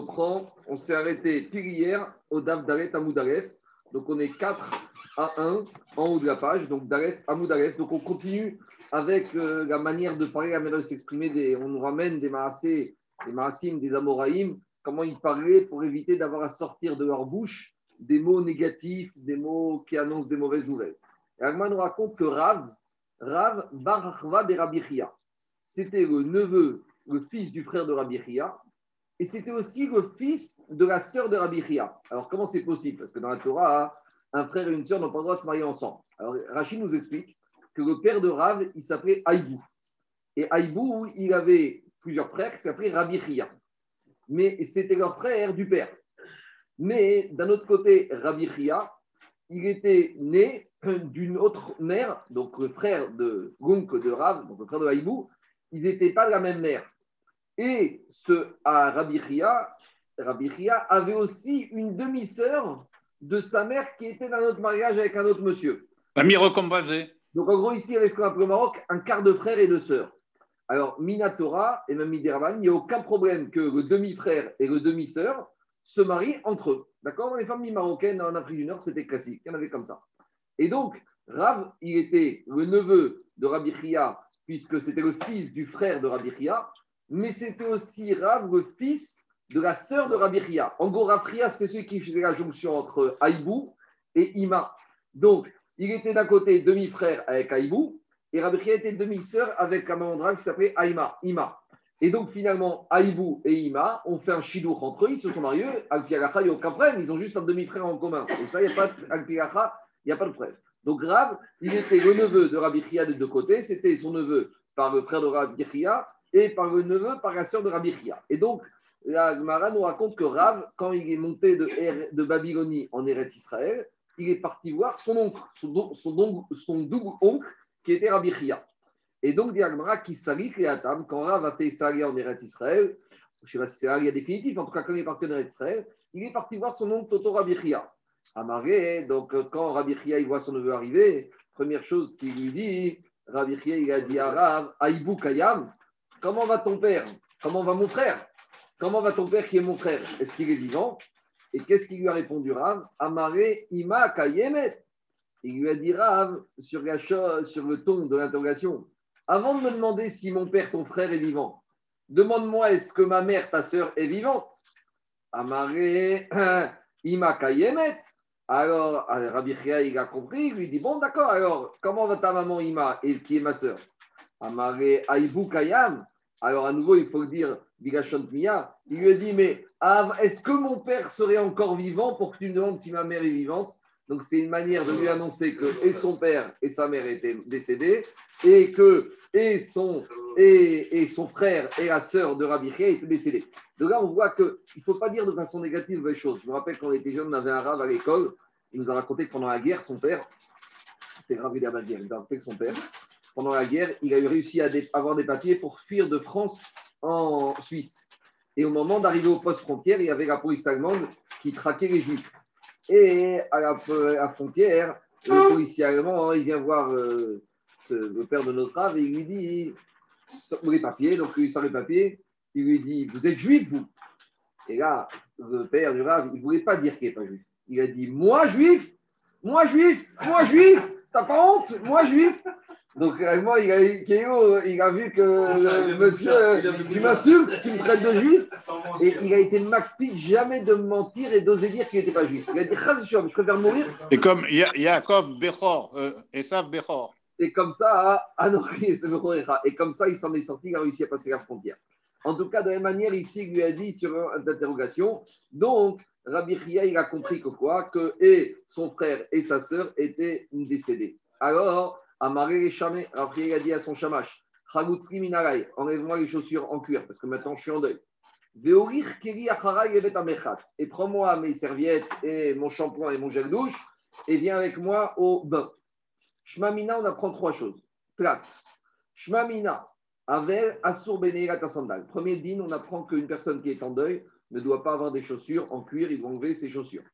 reprend. On s'est arrêté pile hier au Dav Dalet Amoudalef. Donc on est 4 à 1 en haut de la page. Donc Dalet Amoudalef. Donc on continue avec euh, la manière de parler, la manière. On nous ramène des Maasé, des Maasim, des Amoraïm, comment ils parlaient pour éviter d'avoir à sortir de leur bouche des mots négatifs, des mots qui annoncent des mauvaises nouvelles. Et Agma nous raconte que Rav, Rav Barachva de Rabbi c'était le neveu, le fils du frère de Rabbi et c'était aussi le fils de la sœur de Rabbi Alors comment c'est possible? Parce que dans la Torah, un frère et une sœur n'ont pas le droit de se marier ensemble. Alors Rachid nous explique que le père de Rav, il s'appelait Aïbou. Et Aïbou, il avait plusieurs frères qui s'appelaient Rabbi Mais c'était leur frère du père. Mais d'un autre côté, Rabbi il était né d'une autre mère, donc le frère de Gonk de Rav, donc le frère de Haïbou, ils n'étaient pas de la même mère. Et ce, à Rabbi Chia, avait aussi une demi-sœur de sa mère qui était dans un autre mariage avec un autre monsieur. Ami recomposé. Donc en gros, ici, il y avait ce qu'on appelle au Maroc un quart de frère et de sœur. Alors, Minatora et même Midervan, il n'y a aucun problème que le demi-frère et le demi-sœur se marient entre eux. D'accord? Les familles marocaines en Afrique du Nord, c'était classique. Il y en avait comme ça. Et donc, Rav, il était le neveu de Rabbi Chia, puisque c'était le fils du frère de Rabbi Chia, mais c'était aussi Rav, le fils de la sœur de Rabbi Chia. En gros, Chia, c'est celui qui faisait la jonction entre Aïbou et Ima. Donc, il était d'un côté demi-frère avec Aïbou, et Rabbi Chia était demi-sœur avec un maman qui s'appelait Aïma, Ima. Et donc, finalement, Aïbou et Ima ont fait un chidour entre eux, ils se sont mariés. Al-Piagacha, aucun problème, ils ont juste un demi-frère en commun. Et ça, il n'y a pas il n'y a pas de problème. Donc, Rav, il était le neveu de Rabbi Chia de deux côtés, c'était son neveu par le frère de Rabbi et par le neveu par la sœur de Rabbi Chia. Et donc, la Gemara nous raconte que Rav, quand il est monté de, de Babylonie en Eretz Israël, il est parti voir son oncle, son, double oncle, qui était Rabbi Chia. Et donc, Diagmara qui salit Atam, quand Rav a fait salir en Eretz Israël, je ne sais pas si c'est Salia définitif, en tout cas quand il est parti en Eretz Israël, il est parti voir son oncle Toto Rabbi Chia. Amaré, donc quand Rabbi Chia il voit son neveu arriver, première chose qu'il lui dit, Rabbi Chia il a dit à Rav, Aïbou Kayam, comment va ton père? Comment va mon frère? Comment va ton père qui est mon frère? Est-ce qu'il est vivant? Et qu'est-ce qu'il lui a répondu Rav? Amaré Ima. Il lui a dit Rav sur le ton de l'interrogation avant de me demander si mon père, ton frère, est vivant, demande-moi est-ce que ma mère, ta sœur, est vivante? Amaré, Ima Kayemet. Alors, Rabbi Chia, il a compris, il lui dit Bon, d'accord, alors, comment va ta maman Ima, et qui est ma sœur? Amaré, Aïbou Kayam. Alors, à nouveau, il faut dire, Bigashon. Il lui a dit Mais est-ce que mon père serait encore vivant pour que tu me demandes si ma mère est vivante? Donc c'est une manière de lui annoncer que et son père et sa mère étaient décédés et que et son, et, et son frère et la sœur de Rabbi Chia étaient décédés. Donc là, on voit qu'il ne faut pas dire de façon négative les choses. Je me rappelle quand on était jeune, on avait un rave à l'école. Il nous a raconté que pendant la guerre, son père, c'était Ravi Dabadir, il nous a raconté que son père, pendant la guerre, il a réussi à avoir des papiers pour fuir de France en Suisse. Et au moment d'arriver au poste frontière, il y avait la police allemande qui traquait les juifs. Et à la, frontière, le policier allemand, il vient voir euh, le père de notre ave et il lui dit les papiers. Donc, il sort les papiers. Il lui dit Vous êtes juif, vous? Et là, le père du rave, il ne voulait pas dire qu'il n'est pas juif. Il a dit Moi, juif Moi, juif Moi, juif T'as pas honte Moi, juif donc, moi, il a, il a vu que le monsieur, tu m'insultes, tu me traites de juif. Et il a été macpi jamais de mentir et d'oser dire qu'il n'était pas juif. Il a dit, je préfère mourir. Et comme Yaakov Bechor, euh, Esav Bechor. Et comme ça, et comme ça, il s'en est sorti, il a réussi à passer la frontière. En tout cas, de la même manière, ici, il lui a dit sur une interrogation. Donc, Rabbi Chia, il a compris que quoi? Que et son frère et sa sœur étaient décédés. Alors, Amaré les chamés. Après, il a dit à son chamash Chagutzri minaray, enlève-moi les chaussures en cuir, parce que maintenant je suis en deuil. Keri et prends-moi mes serviettes et mon shampoing et mon gel douche, et viens avec moi au bain. Shmamina, on apprend trois choses. Trat. Shmamina, Avel, Asur ta. Premier din, on apprend qu'une personne qui est en deuil ne doit pas avoir des chaussures en cuir, il doit enlever ses chaussures.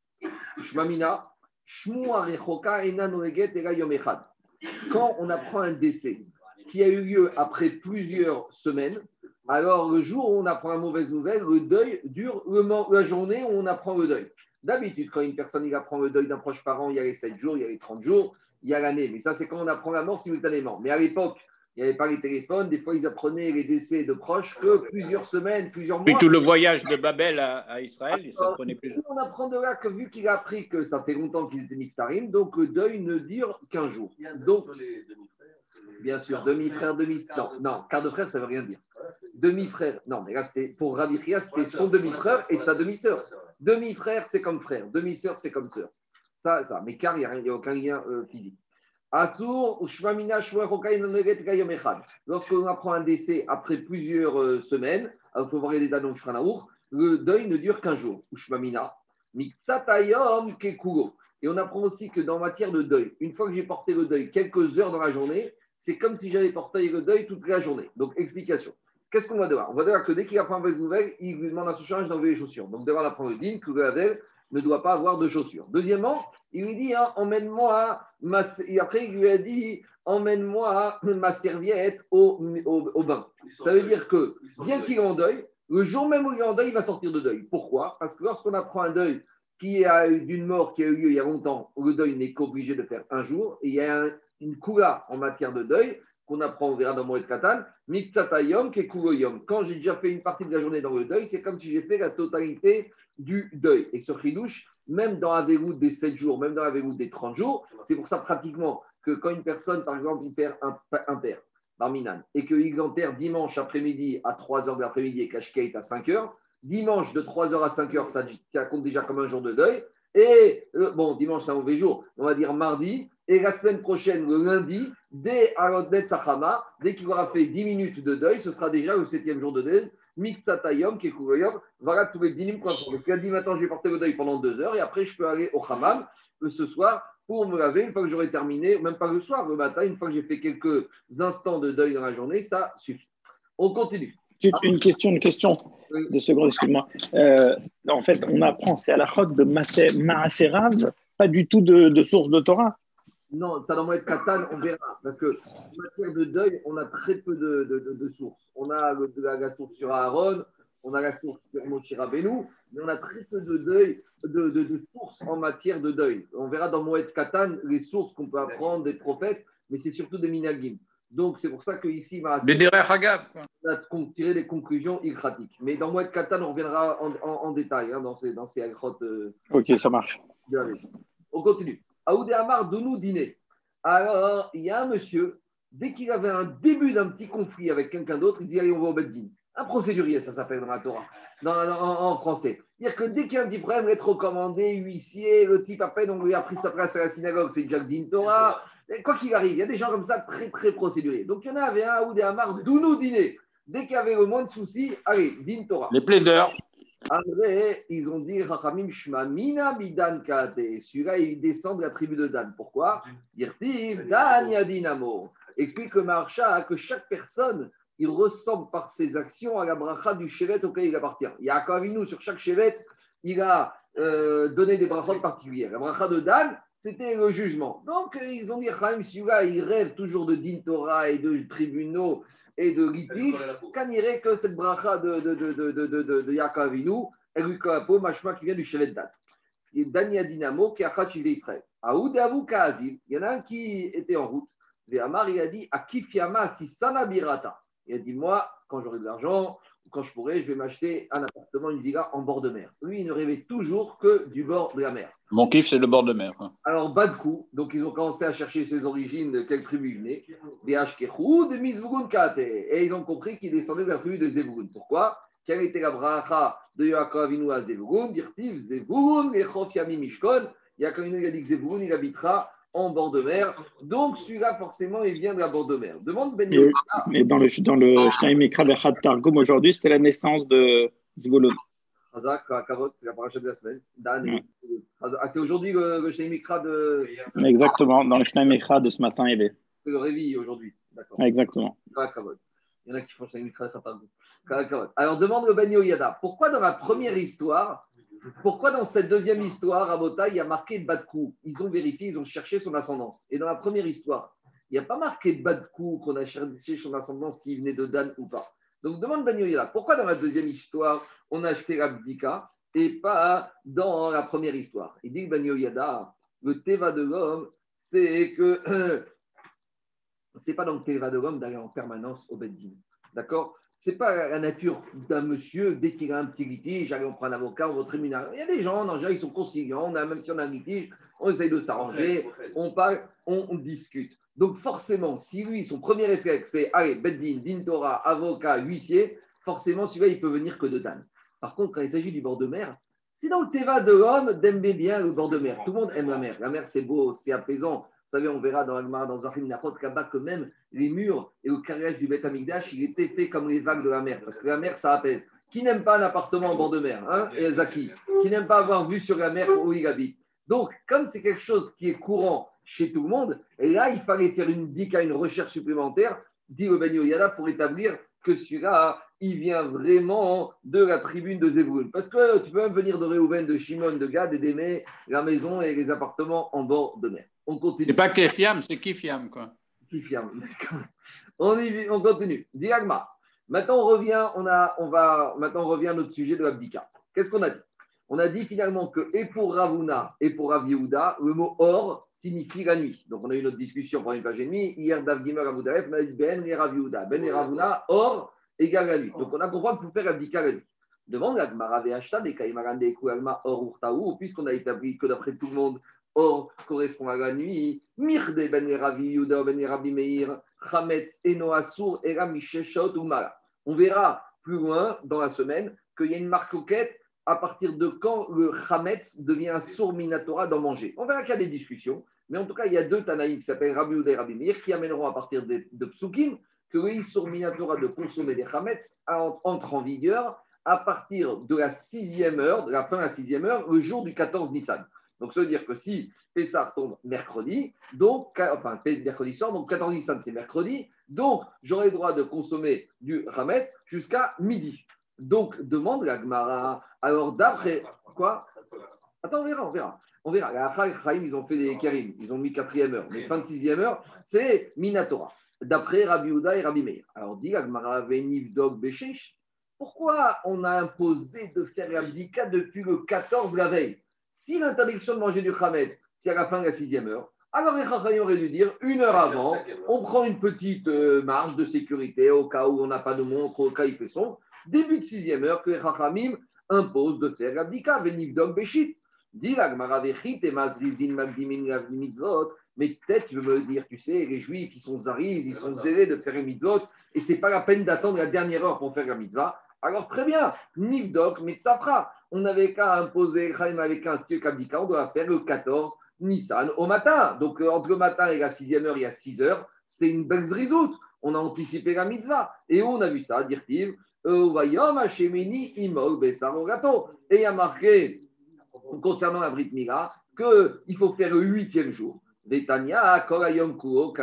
Shmamina, Shmu Arechoka, Ena Noeget, Yom quand on apprend un décès qui a eu lieu après plusieurs semaines, Alors, le jour où on apprend la mauvaise nouvelle, le deuil dure le la journée où on apprend le deuil. D'habitude, quand une personne il apprend le deuil d'un proche parent, il y a les 7 jours, il y a les 30 jours, il y a l'année. Mais ça, c'est quand on apprend la mort simultanément. Mais à l'époque, il n'y avait pas les téléphones. Des fois, ils apprenaient les décès de proches que plusieurs semaines, plusieurs mois. Puis tout le voyage de Babel à, à Israël, ça se prenait plus. On apprend de là que vu qu'il a appris que ça fait longtemps qu'ils étaient niftarim, donc le deuil ne dure qu'un jour. Donc, bien sûr, demi-frère, demi Non, non, quart de frère, ça ne veut rien dire. Demi-frère, non, mais là, c'était pour Rabbi Chia, c'était son demi-frère et sa demi-sœur. Demi-frère, c'est comme frère. Demi-sœur, c'est comme sœur. Ça, ça. Mais car, il n'y a, aucun lien euh, physique. Assour, Shvamina. Lorsqu'on apprend un décès après plusieurs euh, semaines, il faut voir les Shulchan le deuil ne dure qu'un jour. Ushmamina, Miksatayom, Kekugo. Et on apprend aussi que dans matière de deuil, une fois que j'ai porté le deuil quelques heures dans la journée, c'est comme si j'avais porté le deuil toute la journée. Donc, explication. Qu'est-ce qu'on va devoir? On va devoir que dès qu'il apprend une mauvaise nouvelle, il lui demande à son change d'enlever les chaussures. Donc, devoir apprendre le din que ne doit pas avoir de chaussures. Deuxièmement, il lui dit hein, emmène-moi ma. Et après, il lui a dit emmène-moi ma serviette au, au, au bain. Ça veut dire que, bien qu'il est en deuil, le jour même où il est en deuil, il va sortir de deuil. Pourquoi? Parce que lorsqu'on apprend un deuil qui a eu d'une mort qui a eu lieu il y a longtemps, le deuil n'est qu'obligé de faire un jour. Et il y a un- une coula en matière de deuil qu'on apprend, on verra dans Moed Katan, Mitzatayom Kekugoyom. Quand j'ai déjà fait une partie de la journée dans le deuil, c'est comme si j'ai fait la totalité du deuil. Et ce chidouche, même dans la déroute des 7 jours, même dans la déroute des 30 jours, c'est pour ça pratiquement que quand une personne, par exemple, il perd un, un père, Barminan, et qu'il l'enterre dimanche après-midi à 3h de l'après-midi et Kashkate à 5h, dimanche de 3h à 5h, ça, ça compte déjà comme un jour de deuil. Et euh, bon, dimanche, c'est un mauvais jour, on va dire mardi. Et la semaine prochaine, le lundi, dès Arodnet Sachama, dès qu'il aura fait 10 minutes de deuil, ce sera déjà le septième jour de deuil. Miksatayom, Kekugoyom, voilà tous les dinim qu'on. Donc, lundi matin, je vais porter le deuil pendant deux heures et après, je peux aller au hammam euh, ce soir pour me laver. Une fois que j'aurai terminé, même pas le soir, le matin, une fois que j'ai fait quelques instants de deuil dans la journée, ça suffit. On continue. Une question, une question Oui. de seconde, excuse-moi. Euh, en fait, on apprend, c'est à la chod de Maaserav, pas du tout de, de source de Torah. Non, ça doit être Katan, on verra. Parce que en matière de deuil, on a très peu de, de- de- de sources. On a le- la, la source sur Aaron, on a la source sur Moshe Rabbeinu, mais on a très peu de deuil, de, de- de sources en matière de deuil. On verra dans Moed Katan les sources qu'on peut apprendre des prophètes, mais c'est surtout des minagim. Donc c'est pour ça qu'ici, on a tiré des conclusions ilkratiques. Mais dans Moed Katan, on reviendra en, en- en détail hein, dans ces, dans ces euh, Ok, ça marche. On continue. Aoudé Amar, donne-nous dîner. Alors, il y a un monsieur, dès qu'il avait un début d'un petit conflit avec quelqu'un d'autre, il dit Allez, on va au Beddin. Un procédurier, ça s'appelle dans la Torah, en, français. C'est-à-dire que dès qu'il y a un petit problème, être recommandé, huissier, le type, à peine on lui a pris sa place à la synagogue, c'est Jack Din Torah. Quoi qu'il arrive, il y a des gens comme ça très, très procéduriers. Donc, il y en avait un, Aoudé Amar, donne-nous dîner. Dès qu'il y avait le moins de soucis, allez, Din Torah. Les plaideurs. Après, ils ont dit Rachamim Shma Mina Bidan Kate. Celui-là, il descend de la tribu de Dan. Pourquoi? Dirtiv Dan Yadinamo. Explique le Maharsha que chaque personne, il ressemble par ses actions à la bracha du Shevet auquel il appartient. Il y a Avinu sur chaque Shevet, il a euh, donné des brachot particulières. La bracha de Dan, c'était le jugement. Donc, euh, ils ont dit Rachamim, celui-là, il rêve toujours de Din Torah et de tribunaux et de il irait que cette bracha de, de, de, de, Yaakov elle lui collapo, machma qui vient du Shevet Dan. Et Dania Dinamo, qui a Khachivé Israël. Aoud Avou Kaazil, il y en a un qui était en route. Et Amar, il a dit Akif Yama si sana birata. Il a dit Moi, quand j'aurai de l'argent, quand je pourrai, je vais m'acheter un appartement, une villa en bord de mer. Lui, il ne rêvait toujours que du bord de la mer. Mon kiff, c'est le bord de mer. Alors, bas de coup, donc ils ont commencé à chercher ses origines, de quelle tribu il venait. Des Ashkechou, de Mizvugun Kate. Et ils ont compris qu'il descendait de la tribu de Zevurun. Pourquoi? Quelle était la bracha de Yaakov Avinu à Zevurun Dirtiv Yami Mishkon. Yaakov il a dit que il habitera en bord de mer. Donc, celui-là, forcément, il vient de la bord de mer. Demande Ben Yehuda. et dans le, dans le Targum aujourd'hui, c'était la naissance de Zvulun. Hazak, Kavot, c'est la paracha de la semaine. Dan. Ah, c'est aujourd'hui le, le Shem Mikra de. Exactement, dans le Shnaim Mikra de ce matin, il est. C'est le réveil aujourd'hui. D'accord. Exactement. Il y en a qui font Shem Mikra, ça parle. Karakavod. Alors demande le Ben pourquoi dans la première histoire, pourquoi dans cette deuxième histoire, à Bota, il y a marqué Badkou? Ils ont vérifié, ils ont cherché son ascendance. Et dans la première histoire, il n'y a pas marqué Badkou qu'on a cherché son ascendance s'il venait de Dan ou pas. Donc demande Yoyada, pourquoi dans la deuxième histoire, on a acheté l'abdika et pas dans la première histoire? Il dit que Yoyada, le teva de l'homme, c'est que c'est pas dans le teva de l'homme d'aller en permanence au Beddin. D'accord? C'est pas la nature d'un monsieur, dès qu'il a un petit litige, allez, on prend un avocat, on va au tribunal. Il y a des gens, en général, ils sont conciliants, on a, même si on a un litige, on essaye de s'arranger, on parle, on, discute. Donc forcément, si lui, son premier réflexe, c'est, allez, Beddin, Din Torah, avocat, huissier, forcément, celui-là, il peut venir que de Dan. Par contre, quand il s'agit du bord de mer, c'est dans le Teva de l'homme d'aimer bien le bord de mer. Tout le monde aime la mer. La mer, c'est beau, c'est apaisant. Vous savez, on verra dans, dans Zahim Nachot que même les murs et le carrelage du Beth Amigdash, il était fait comme les vagues de la mer, parce que la mer, ça apaise. Qui n'aime pas un appartement en bord de mer hein, et Zaki Qui n'aime pas avoir vue sur la mer où il habite Donc, comme c'est quelque chose qui est courant chez tout le monde, et là, il fallait faire une dika, une recherche supplémentaire, dit le Ben pour établir que celui-là, il vient vraiment de la tribune de Zéboul. Parce que tu peux même venir de Réhouven, de Shimon, de Gad et d'aimer la maison et les appartements en bord de mer. On continue. C'est pas Kefiam, c'est Kifiam, quoi? Kifiam. on, y, on continue. Diagma. Maintenant, on revient, on a, on va, maintenant, on revient à notre sujet de l'abdika. Qu'est-ce qu'on a dit? On a dit finalement que, et pour Ravuna et pour Rav le mot or signifie la nuit. Donc, on a eu notre discussion pendant une page et demie. Hier, Dav Gimer Avoudaref, on a dit Ben et Rav Ben et Ravuna, or égale la nuit. Donc, on a compris pour faire l'abdika la nuit. Demande la Gmara des Kaimarande et or Urtaou, puisqu'on a établi que d'après tout le monde, Or correspond à la nuit. Ben ben Meir, Umara. On verra plus loin dans la semaine qu'il y a une marque marcoquette à partir de quand le Chametz devient un sourd minatora d'en manger. On verra qu'il y a des discussions, mais en tout cas, il y a deux Tanaïs qui s'appellent Rabbi et Rabbi Meir qui amèneront à partir de, Psukim que le sourd minatora de consommer des Chametz entre en vigueur à partir de la sixième heure, de la fin de la sixième heure, le jour du 14 Nissan. Donc, ça veut dire que si Pessah tombe mercredi, donc, enfin, mercredi soir, donc 14 Nissan, c'est mercredi, donc j'aurai le droit de consommer du Ramet jusqu'à midi. Donc, demande la Gemara. Alors, d'après quoi? Attends, on verra, on verra. On verra. La ils ont fait des Karim, ils ont mis quatrième heure. Mais fin de sixième heure, c'est Minatora. D'après Rabbi Houda et Rabbi Meir. Alors, dit la Gemara, Dog Beshesh. Pourquoi on a imposé de faire l'abdika depuis le 14 la veille? Si l'interdiction de manger du Khamet, c'est à la fin de la sixième heure, alors les Chachamim auraient dû dire une heure avant, on prend une petite euh, marge de sécurité au cas où on n'a pas de montre, au cas où il fait sombre. Début de sixième heure, que les Chachamim imposent de faire l'abdika, venivdom béchit. Dit la et mazrizin magdimin mitzvot. Mais peut-être tu veux me dire, tu sais, les juifs, ils sont zaris, ils sont zélés de faire les mitzvot, et c'est pas la peine d'attendre la dernière heure pour faire la mitzvah. Alors très bien, nivdok mitzafra on n'avait qu'à imposer, Chaim avait qu'à inscrire on doit faire le 14 Nissan au matin. Donc euh, entre le matin et la 6e heure, il y a 6 heures, c'est une belle zrizout. On a anticipé la mitzvah. Et on a vu ça, dire-t-il, et il y a marqué, concernant la Brit Mila, qu'il faut faire le huitième jour. Kuo.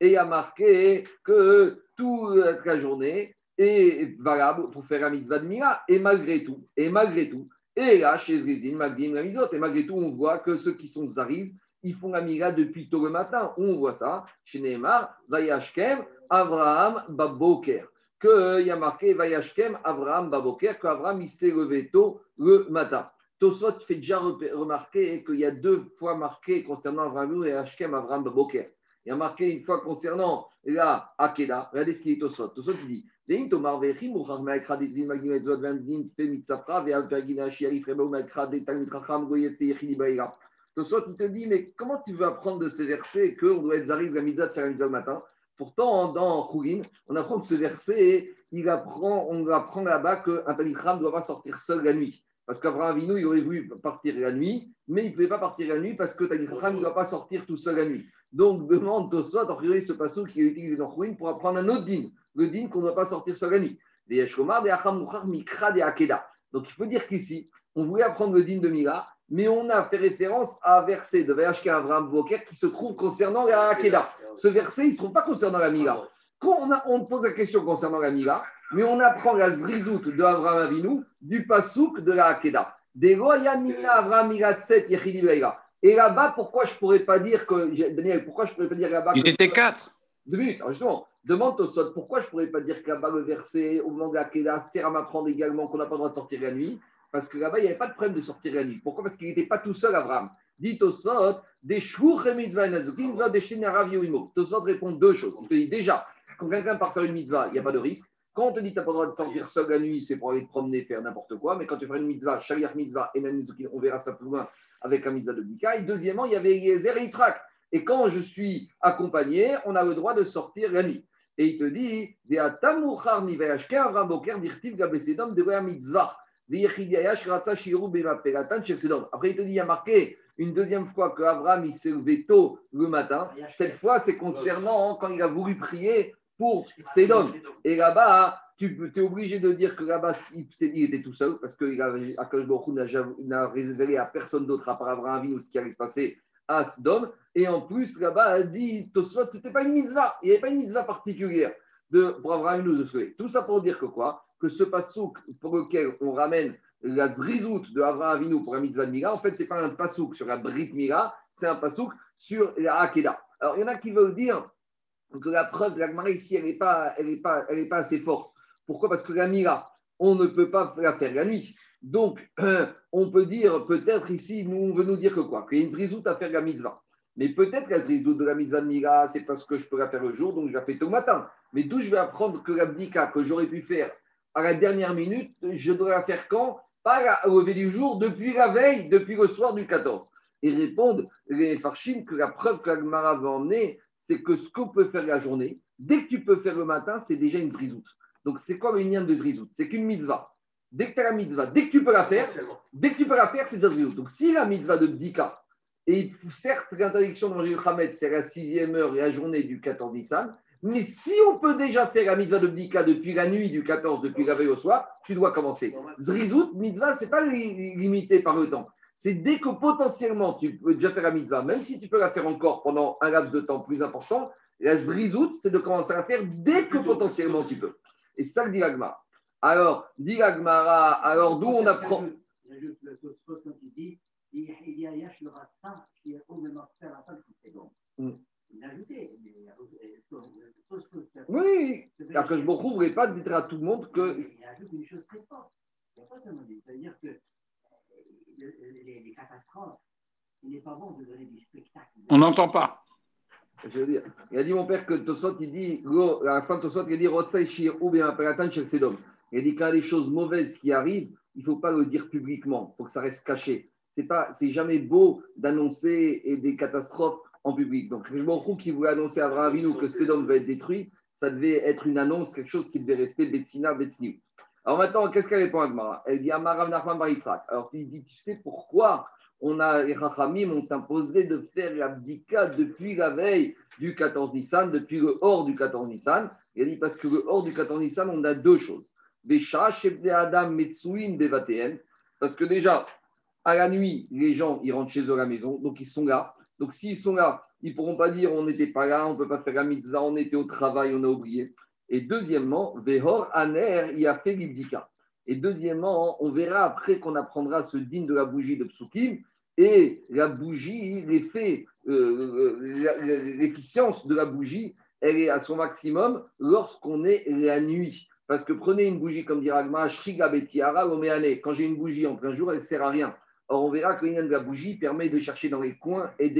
Et il y a marqué que toute la journée, est valable pour faire la mitzvah de. Et malgré tout, et malgré tout, et là, chez Zrizin, Magdim, la et malgré tout, on voit que ceux qui sont Zariz, ils font la Mila depuis tôt le matin. On voit ça chez Neymar, Vayashkem, Abraham, Baboker. Qu'il y a marqué Vayashkem, Abraham, Baboker, qu'Abraham, il s'est levé tôt le matin. Tosot fait déjà remarquer qu'il y a deux fois marqué concernant Abraham et Hashkem, Abraham, Baboker. Il y a marqué une fois concernant la Akeda. Regardez ce qu'il dit Tosot. Tosot dit Tosot, il te dit, mais comment tu veux apprendre de ces versets qu'on doit être mitzvah, de faire la mitzvah le matin? Pourtant, dans Chougin, on apprend que ce verset, il apprend, on apprend là-bas qu'un Talmud ne doit pas sortir seul la nuit. Parce qu'Abraham Avinu, il aurait voulu partir la nuit, mais il ne pouvait pas partir la nuit parce que Talmud ne doit pas sortir tout seul la nuit. Donc, demande Tosot, a priori, ce passage qui est utilisé dans Chougin pour apprendre un autre din le din qu'on ne doit pas sortir sur la nuit. Donc il faut dire qu'ici, on voulait apprendre le din de Mila, mais on a fait référence à un verset de VHK Abraham Boker qui se trouve concernant la Akeda. Ce verset, il ne se trouve pas concernant la Mila. Quand on, a, on pose la question concernant la Mila, mais on apprend la zrizout de Abraham Avinu du pasouk de la Akeda. Et là-bas, pourquoi je ne pourrais pas dire que. Daniel, pourquoi je ne pourrais pas dire là-bas Ils étaient quatre. Deux minutes, justement. Demande Tosot, pourquoi je ne pourrais pas dire que là-bas, le verset, au moment de la sert à m'apprendre également qu'on n'a pas le droit de sortir la nuit? Parce que là-bas, il n'y avait pas de problème de sortir la nuit. Pourquoi? Parce qu'il n'était pas tout seul, Abraham. Dit Tosot, des Tosot répond deux choses. Il te dit déjà, quand quelqu'un part faire une mitzvah, il n'y a pas de risque. Quand on te dit que tu n'as pas le droit de sortir seul la nuit, c'est pour aller te promener, faire n'importe quoi. Mais quand tu fais une mitzvah, shaliach mitzvah et on verra ça plus loin avec un mitzvah de Bika. Et deuxièmement, il y avait Eliezer et Yitzhak. Et quand je suis accompagné, on a le droit de sortir la nuit. Et il te dit, après, il te dit, il y a marqué une deuxième fois que Abraham il s'est levé tôt le matin. Cette fois, c'est concernant quand il a voulu prier pour Sédon. Et là-bas, tu es obligé de dire que là-bas, il était tout seul parce que n'a révélé à personne d'autre à part Abraham ce qui allait se passer à. Et en plus, là-bas, a dit Tosfot, ce pas une mitzvah. Il n'y avait pas une mitzvah particulière de, pour Abraham de se Tout ça pour dire que quoi? Que ce pasouk pour lequel on ramène la zrizout de Abraham Avinu pour la mitzvah de Mila, en fait, ce n'est pas un pasouk sur la Brit Mila, c'est un pasouk sur la Hakeda. Alors, il y en a qui veulent dire que la preuve de la ici, elle n'est pas, elle pas, elle pas assez forte. Pourquoi? Parce que la Mila, on ne peut pas la faire la nuit. Donc, on peut dire, peut-être ici, on veut nous dire que quoi? Qu'il y a une zrizout à faire la mitzvah. Mais peut-être la zrizout de la mitzvah de Mila, c'est parce que je peux la faire le jour, donc je la fais tout le matin. Mais d'où je vais apprendre que l'abdika que j'aurais pu faire à la dernière minute, je dois la faire quand? Pas au lever du jour, depuis la veille, depuis le soir du 14. Et répondent les farshim que la preuve que l'Agmara va emmener, c'est que ce qu'on peut faire la journée, dès que tu peux faire le matin, c'est déjà une zrizout. Donc c'est quoi le lien de zrizout C'est qu'une mitzvah. Dès que tu as la mitzvah, dès que tu peux la faire, dès que tu peux la faire, c'est zrizout. Donc si la mitzvah de Bdika, et certes l'interdiction de manger le Khamed, c'est la sixième heure et la journée du 14 Nissan, mais si on peut déjà faire la mitzvah de Bdika depuis la nuit du 14, depuis la veille au soir, tu dois commencer. Zrizout, mitzvah, ce n'est pas limité par le temps. C'est dès que potentiellement tu peux déjà faire la mitzvah, même si tu peux la faire encore pendant un laps de temps plus important, la zrizout, c'est de commencer à la faire dès que potentiellement tu peux. Et ça que dit l'agma. Alors, dit l'agmara, alors d'où on apprend. Oui, car que je me ne pas dire à tout le monde que. Il ajoute une chose très forte. C'est-à-dire que les, catastrophes, il n'est pas bon de donner du spectacle. On n'entend pas. Je veux dire, il a dit mon père que Tosot, il dit, à la fin de Tosot, il a dit Rotsai Shir ou bien Peratan Shel Sedom. Il dit quand il y a des choses mauvaises qui arrivent, il ne faut pas le dire publiquement, il faut que ça reste caché. C'est pas, c'est jamais beau d'annoncer des catastrophes en public. Donc, je m'en qui voulait annoncer à Abraham Avinu que Sedom va être détruit, ça devait être une annonce, quelque chose qui devait rester Betsina, Betsni. Alors maintenant, qu'est-ce qu'elle répond à Gmara Elle dit Amarav Nachman Baritzrak. Alors, il dit, tu sais pourquoi on a, les Rachamim ont imposé de faire l'abdika depuis la veille du 14 Nissan, depuis le hors du 14 Nissan? Il dit parce que le hors du 14 Nissan, on a deux choses. Parce que déjà, à la nuit, les gens, ils rentrent chez eux à la maison, donc ils sont là. Donc s'ils sont là, ils ne pourront pas dire on n'était pas là, on ne peut pas faire la mitzvah, on était au travail, on a oublié. Et deuxièmement, Vehor Aner, il a fait l'ibdika. Et deuxièmement, on verra après qu'on apprendra ce digne de la bougie de Psukim, et la bougie, l'effet, euh, euh, l'efficience de la bougie, elle est à son maximum lorsqu'on est la nuit. Parce que prenez une bougie, comme dit Ragma, Shriga Betiara, Quand j'ai une bougie en plein jour, elle ne sert à rien. Or, on verra que de la bougie permet de chercher dans les coins et,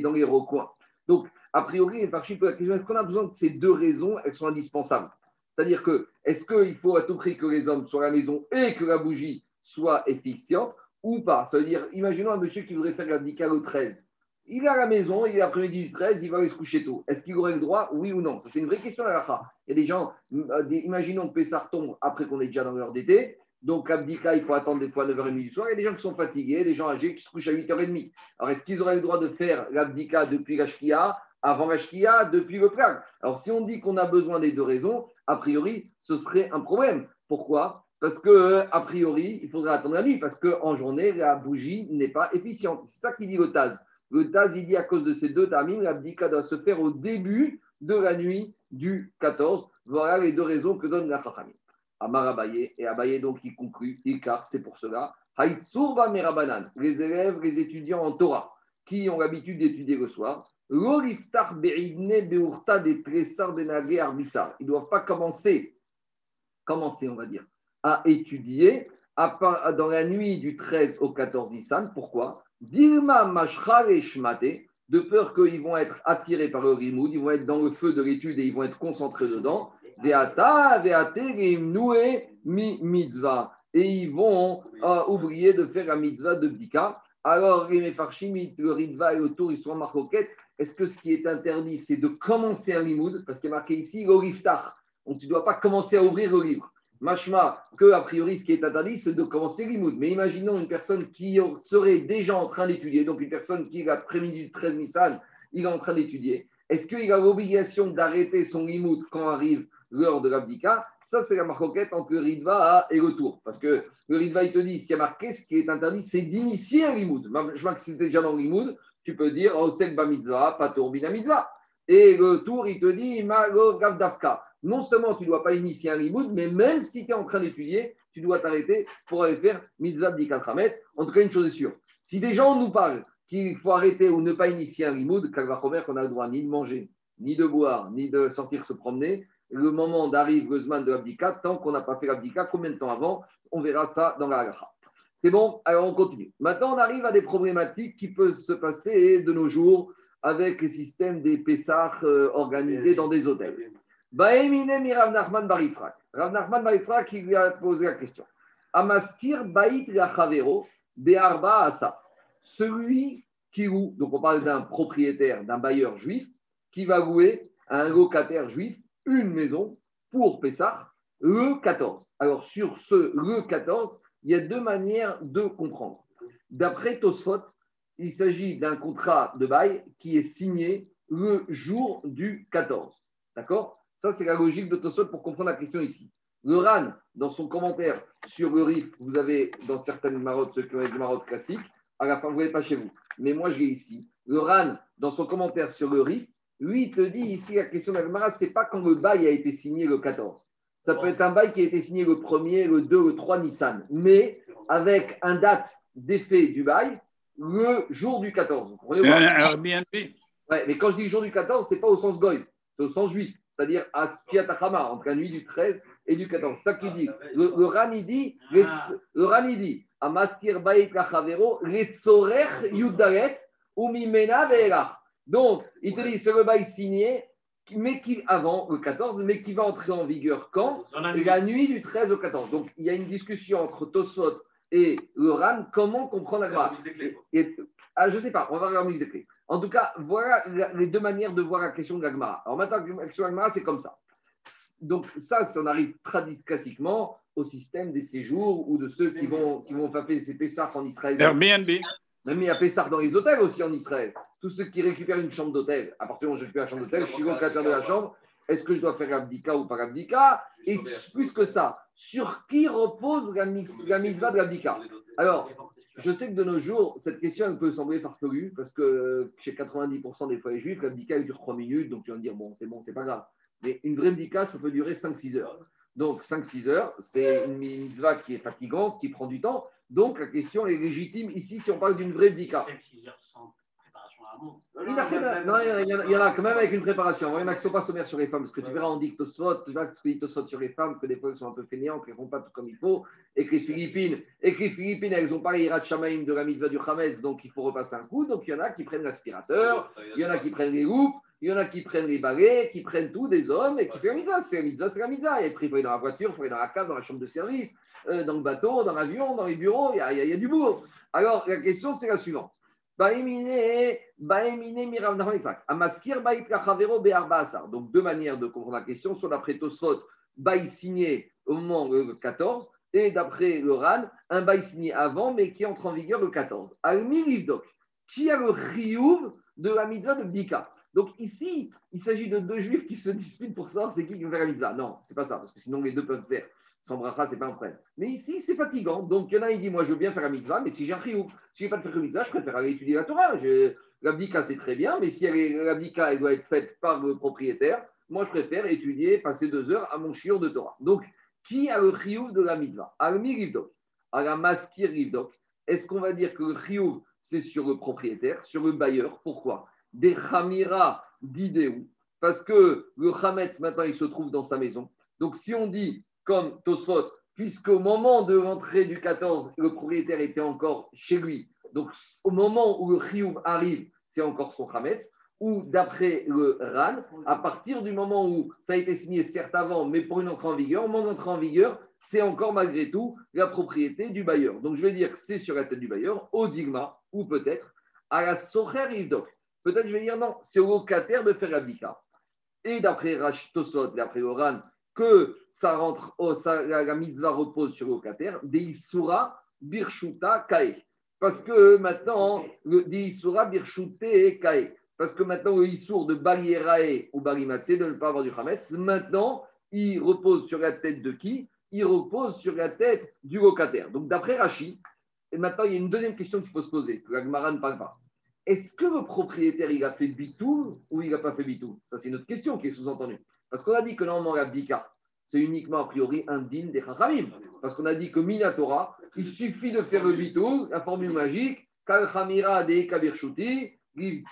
dans les recoins. Donc, a priori, la question est-ce qu'on a besoin de ces deux raisons? Elles sont indispensables. C'est-à-dire que, est-ce qu'il faut à tout prix que les hommes soient à la maison et que la bougie soit efficiente ou pas? Ça veut dire, imaginons un monsieur qui voudrait faire l'abdicat au 13. Il est à la maison, il est après-midi du 13, il va aller se coucher tôt. Est-ce qu'il aurait le droit, oui ou non? Ça, c'est une vraie question à la. Il y a des gens, euh, imaginons que Pessar tombe après qu'on est déjà dans l'heure d'été. Donc, Abdika, il faut attendre des fois 9h30 du soir. Il y a des gens qui sont fatigués, des gens âgés qui se couchent à 8h30. Alors, est-ce qu'ils auraient le droit de faire l'Abdika depuis la avant la depuis le Plag Alors, si on dit qu'on a besoin des deux raisons, a priori, ce serait un problème. Pourquoi? Parce que, a priori, il faudrait attendre la nuit, parce qu'en journée, la bougie n'est pas efficiente. C'est ça qu'il dit le. Le Taz, il dit à cause de ces deux termines, l'abdika doit se faire au début de la nuit du 14. Voilà les deux raisons que donne la Chachamim. Amar Abaye, et Abaye donc il conclut, car c'est pour cela. Haïtsurba Merabanan, les élèves, les étudiants en Torah, qui ont l'habitude d'étudier le soir. L'oliftar be'idne be'urta des tressar des nagé arbissar. Ils ne doivent pas commencer, commencer, on va dire, à étudier dans la nuit du 13 au 14 Nissan. Pourquoi? Et shmate, de peur qu'ils vont être attirés par le rimoud, ils vont être dans le feu de l'étude et ils vont être concentrés dedans. Mi. Et ils vont euh, oublier de faire la mitzvah de Bdika. Alors, les le Ritva et autour, ils sont en. Est-ce que ce qui est interdit, c'est de commencer un limoud Parce qu'il est marqué ici, l'oliftar. Donc, tu ne dois pas commencer à ouvrir le livre. Machma, que a priori, ce qui est interdit, c'est de commencer limoud. Mais imaginons une personne qui serait déjà en train d'étudier, donc une personne qui, l'après-midi du 13 Nissan, il est en train d'étudier. Est-ce qu'il a l'obligation d'arrêter son limoud quand arrive l'heure de l'abdika? Ça, c'est la marcoquette entre le Ritva et le tour. Parce que le Ritva, il te dit, ce qui a marqué, ce qui est interdit, c'est d'initier un limoud. Je vois que si déjà dans le limoud, tu peux dire, c'est ba mitzvah, pas bina mitzvah. Et le tour, il te dit, Mago Gavdavka. Non seulement tu ne dois pas initier un limoud, mais même si tu es en train d'étudier, tu dois t'arrêter pour aller faire mitzvah hametz. En tout cas, une chose est sûre. Si des gens nous parlent qu'il faut arrêter ou ne pas initier un limoud, Kalvachomer, qu'on a le droit ni de manger, ni de boire, ni de sortir se promener, le moment d'arrive le Zman de l'abdikat, tant qu'on n'a pas fait l'abdikat, combien de temps avant On verra ça dans la halacha. C'est bon Alors on continue. Maintenant, on arrive à des problématiques qui peuvent se passer de nos jours avec les systèmes des Pessah euh, organisés dans des hôtels. Baemine mi Rav Nachman Bar Yitzhak. Rav Nachman Bar Yitzhak qui lui a posé la question. Amaskir Bait Lachavero Be'arba Asa. Celui qui loue, donc on parle d'un propriétaire, d'un bailleur juif, qui va louer à un locataire juif une maison pour Pessah le 14. Alors sur ce le 14, il y a deux manières de comprendre. D'après Tosfot, il s'agit d'un contrat de bail qui est signé le jour du 14. D'accord? Ça, c'est la logique de Tosfot pour comprendre la question ici. Le RAN, dans son commentaire sur le RIF, vous avez dans certaines marottes, ceux qui ont des marottes classiques, à la fin, vous n'avez pas chez vous. Mais moi, je l'ai ici. Le RAN, dans son commentaire sur le RIF, lui, il te dit ici, la question d'Agmara, ce n'est pas quand le bail a été signé le 14. Ça peut être un bail qui a été signé le 1er, le 2, le 3 Nissan, mais avec un date d'effet du bail le jour du 14. Vous comprenez Airbnb. Ouais, mais quand je dis jour du 14, ce n'est pas au sens goy, c'est au sens juif, c'est-à-dire à Spiatachama, entre la nuit du 13 et du 14. C'est ça qu'il dit. Le, le le, le Ran, il dit, Amaskir Baïk Lachavero, Letzorech Yudaret, Umimena. Donc, il te dit, c'est le bail signé, mais qui, avant le 14, mais qui va entrer en vigueur quand La nuit du 13 au 14. Donc, il y a une discussion entre Tosfot et le RAN, comment comprendre la Gemara. Ah, Je ne sais pas, on va regarder la musique des clés. En tout cas, voilà les deux manières de voir la question de. Alors maintenant, la question de c'est comme ça. Donc ça, ça, on arrive classiquement au système des séjours ou de ceux qui vont, qui vont faire ces Pessah en Israël. Airbnb. Même il y a Pessah dans les hôtels aussi en Israël. Tous ceux qui récupèrent une chambre d'hôtel, à partir du moment où je récupère la chambre d'hôtel, je suis locataire de la chambre, est-ce que je dois faire l'abdika ou pas l'abdika Et plus que ça, sur qui repose la, mis- la mitzvah de l'abdika? Alors, je sais que de nos jours, cette question peut sembler farfelue parce que chez 90% des foyers juifs, l'abdika elle dure 3 minutes, donc tu vas me dire, bon, c'est bon, c'est pas grave. Mais une vraie abdika, ça peut durer 5-6 heures. Donc 5-6 heures, c'est une mitzvah qui est fatigante, qui prend du temps. Donc la question est légitime ici si on parle d'une vraie abdika. 6 heures sans. Il a fait- non, il y, en a- il y en il quand même avec une préparation. Il y en a qui ne sont pas sommaires sur les femmes, parce que tu verras, on dit que Tosfot, tu vois, que Tosfot sur les femmes, que des fois elles sont un peu fainéantes, qu'elles ne font pas tout comme il faut, et que les Philippines, et que les Philippines, elles n'ont pas les Hirat Shamaim de la mitzvah du Hametz, donc il faut repasser un coup. Donc il y en a qui prennent l'aspirateur, il y en a qui prennent les loupes, il y en a qui prennent les balais, qui prennent tout des hommes et qui font la mitzvah. C'est la mitzvah, c'est la mitzvah. Et puis il faut aller dans la voiture, il faut aller dans la cave, dans la chambre de service, euh, dans le bateau, dans l'avion, dans les bureaux, il y a, il y a- il y a du boulot. Alors la question, c'est la suivante. Donc, deux manières de comprendre la question. Soit d'après Tosfot, bail signé au moment euh, 14, et d'après le RAN, un bail signé avant, mais qui entre en vigueur le 14. Almi qui a le chiyuv de la mitzvah de Bdika. Donc, ici, il s'agit de deux juifs qui se disputent pour savoir c'est qui qui va faire la mitzvah. Non, c'est pas ça, parce que sinon les deux peuvent faire. Sans bracha, c'est pas un problème. Mais ici, c'est fatigant. Donc, il y en a, il dit Moi, je veux bien faire la mitzvah, mais si j'ai un si je n'ai pas de faire la mitzvah, je préfère aller étudier la Torah. Je- L'abdika, c'est très bien, mais si l'abdika, elle doit être faite par le propriétaire, moi, je préfère étudier, passer deux heures à mon shiur de Torah. Donc, qui a le chiyuv de la mitzvah? Almi Rivdok. À la maskir Rivdok. Est-ce qu'on va dire que le chiyuv, c'est sur le propriétaire, sur le bailleur? Pourquoi? Des Hamira d'Idéou. Parce que le Hametz, maintenant, il se trouve dans sa maison. Donc, si on dit, comme Tosfot, puisqu'au moment de l'entrée du 14, le propriétaire était encore chez lui, donc au moment où le arrive, c'est encore son Hametz, ou d'après le RAN, à partir du moment où ça a été signé certes avant, mais pour une entrée en vigueur, au moment en vigueur, c'est encore malgré tout la propriété du bailleur. Donc je vais dire que c'est sur la tête du bailleur, au digma, ou peut-être à la socher Ivdok. Peut-être je vais dire non, c'est au locataire de faire. Et d'après Tosot, d'après Oran, que ça rentre, la, mitzvah repose sur le locataire, des Isura Birshuta Kae. Parce que maintenant, le Isura Birshute Kae. Parce que maintenant, le Issour de Balierae ou Balimatse de ne pas avoir du Hametz, maintenant, il repose sur la tête de qui? Il repose sur la tête du locataire. Donc, d'après Rachid, maintenant, il y a une deuxième question qu'il faut se poser, que la. Est-ce que le propriétaire, il a fait bitou ou il n'a pas fait bitou Ça, c'est une autre question qui est sous-entendue. Parce qu'on a dit que normalement, l'abdika, c'est uniquement a priori un din des Chachamim. Parce qu'on a dit que Minatora, il suffit de faire le bitou, la formule magique, Kal Chamira de Kabir Shuti, et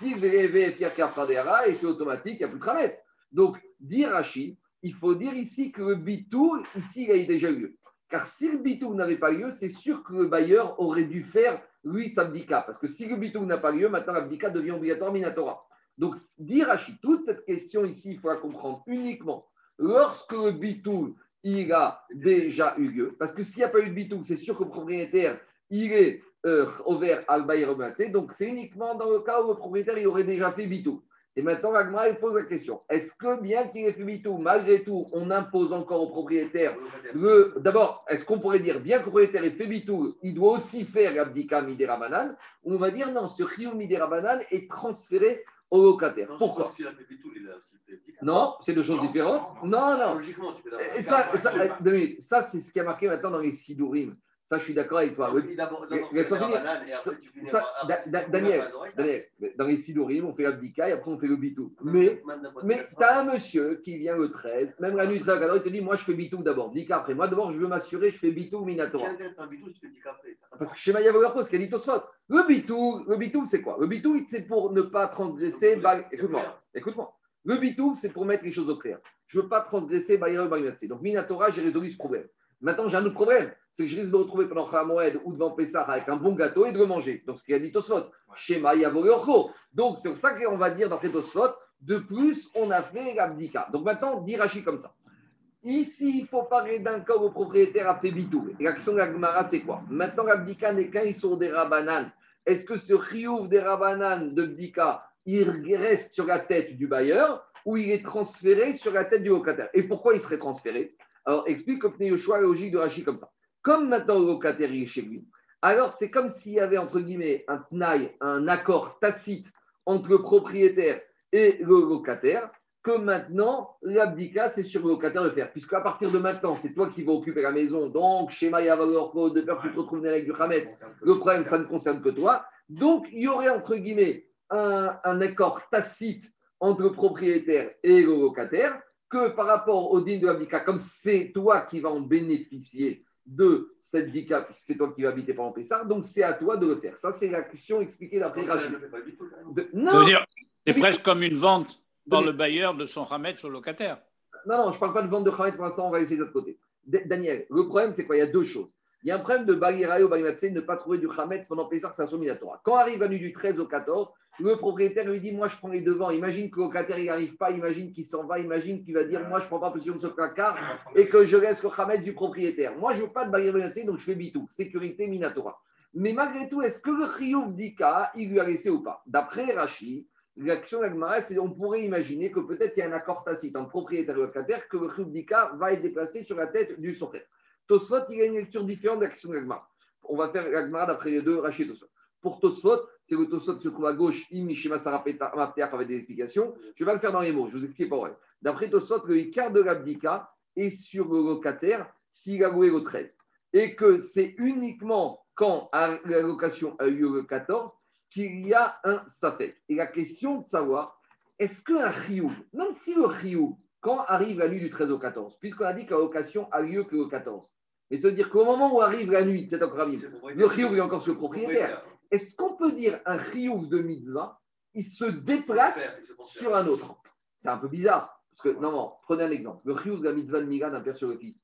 c'est automatique, il n'y a plus de Khametz. Donc, dit Rashi, il faut dire ici que le bitou, ici, il a déjà eu lieu. Car si le bitou n'avait pas lieu, c'est sûr que le bailleur aurait dû faire, lui, s'abdika. Parce que si le bitou n'a pas lieu, maintenant l'abdika devient obligatoire minatora. Donc, dit Rashi, toute cette question ici, il faut la comprendre uniquement lorsque le bitou, il a déjà eu lieu. Parce que s'il n'y a pas eu de bitou, c'est sûr que le propriétaire, il est ouvert al Donc, c'est uniquement dans le cas où le propriétaire il aurait déjà fait bitou. Et maintenant, l'agma, il pose la question est-ce que bien qu'il ait fait bitou, malgré tout, on impose encore au propriétaire le. D'abord, est-ce qu'on pourrait dire bien que le propriétaire ait fait bitou, il doit aussi faire l'abdika midera banan Ou on va dire non, ce chiyou midera banan est transféré au locataire. Non, Pourquoi. Non, c'est deux choses Non. différentes. Non, non. Logiquement, tu fais la ça, ça. Ça, c'est ce qui a marqué maintenant dans les Sidurim. Ça, je suis d'accord avec toi. Daniel, dans les Sidurim, on fait l'abdika et après on fait le bitou. Mais, de mais tu as un monsieur qui vient le 13, même la nuit 13, il te dit Moi, je fais bitou d'abord. Dika après. Moi, d'abord, je veux m'assurer, je fais bitou minatora. Parce que chez Maya Vogarpo, ce qu'a dit Tosfot, le bitou, le bitou, c'est quoi? Le bitou, c'est pour ne pas transgresser. Écoute-moi, écoute-moi. Le bitou, c'est pour mettre les choses au clair. Je ne veux pas transgresser Bayero. Donc, Minatora, j'ai résolu ce problème. Maintenant, j'ai un autre problème. C'est que je risque de me retrouver pendant Khamoed ou devant Pessah avec un bon gâteau et de le manger. Donc, ce qu'il a dit Tosfot. Chez Maya Vogarpo. Donc, c'est pour ça qu'on va dire dans les Tosfot, de plus, on a fait l'abdika. Donc, maintenant, dit Rachid comme ça. Ici, il faut parler d'un cas où le propriétaire a fait bitou. Et la question de la Gemara, c'est quoi? Maintenant, l'abdika n'est qu'un sur des rabanan. Est-ce que ce riouf des rabanan de bdika, il reste sur la tête du bailleur ou il est transféré sur la tête du locataire? Et pourquoi il serait transféré? Alors, explique comme Yoshua la logique de Rachid comme ça. Comme maintenant le locataire est chez lui, alors c'est comme s'il y avait entre guillemets un tnaï, un accord tacite entre le propriétaire et le locataire que maintenant, l'abdika, c'est sur le locataire de faire. Puisqu'à partir de maintenant, c'est toi qui vas occuper la maison. Donc, schéma Yavalor Code, de peur que tu te retrouves avec du Hametz. Le problème, ça ne concerne que toi. Donc, il y aurait, entre guillemets, un, un accord tacite entre le propriétaire et le locataire que par rapport au din de l'abdika, comme c'est toi qui vas en bénéficier de cette dika, puisque c'est toi qui vas habiter pendant Pessah, donc c'est à toi de le faire. Ça, c'est la question expliquée d'après Après, Rachid. De- Ça Non, c'est presque comme une vente par Oui. le bailleur de son Hametz au locataire. Non, non, je ne parle pas de vente de Khamet pour l'instant, on va essayer de l'autre côté. D- Daniel, le problème, c'est quoi? Il y a deux choses. Il y a un problème de Bagheeraï au Baghematse, ne pas trouver du Khamet pendant Pessah, c'est un Sominatora. Quand arrive la nuit du 13 au 14, le propriétaire lui dit Moi, je prends les devants. Imagine que le locataire, il n'arrive pas, imagine qu'il s'en va, imagine qu'il va dire Moi, je ne prends pas position de ce placard et que je laisse le Khamet du propriétaire. Moi, je ne veux pas de Bagheeraï, donc je fais bitou. Sécurité Minatora. Mais malgré tout, est-ce que le Chiyuv d'Ika, il lui a laissé ou pas? D'après Rachid, L'action d'Agmara, c'est on pourrait imaginer que peut-être il y a un accord tacite entre propriétaire et locataire que le chiyuv d'Ika va être déplacé sur la tête du sofer. Tosfot, il a une lecture différente de l'action d'Agmara. On va faire l'Agmara d'après les deux, Rachid et Tosfot. Pour Tosfot, c'est le Tosfot qui se trouve à gauche, Im Mishima Sarapeta Mafteach avec des explications. Je vais pas le faire dans les mots, je vous explique pas. D'après Tosfot, le Icar de l'Abdika est sur le locataire s'il a loué le 13. Et que c'est uniquement quand la location a eu lieu le 14 qu'il y a un safek. Et la question de savoir, est-ce qu'un chiyuv, même si le chiyuv, quand arrive la nuit du 13 au 14, puisqu'on a dit que la location a lieu que le 14, mais ça veut dire qu'au moment où arrive la nuit, c'est encore pour le chiyuv est encore sur le propriétaire. Est-ce qu'on peut dire un chiouf de mitzvah, il se déplace sur un autre C'est un peu bizarre. Parce que, non, non, prenez un exemple. Le chiouf de la mitzvah de Mila d'un père sur le fils,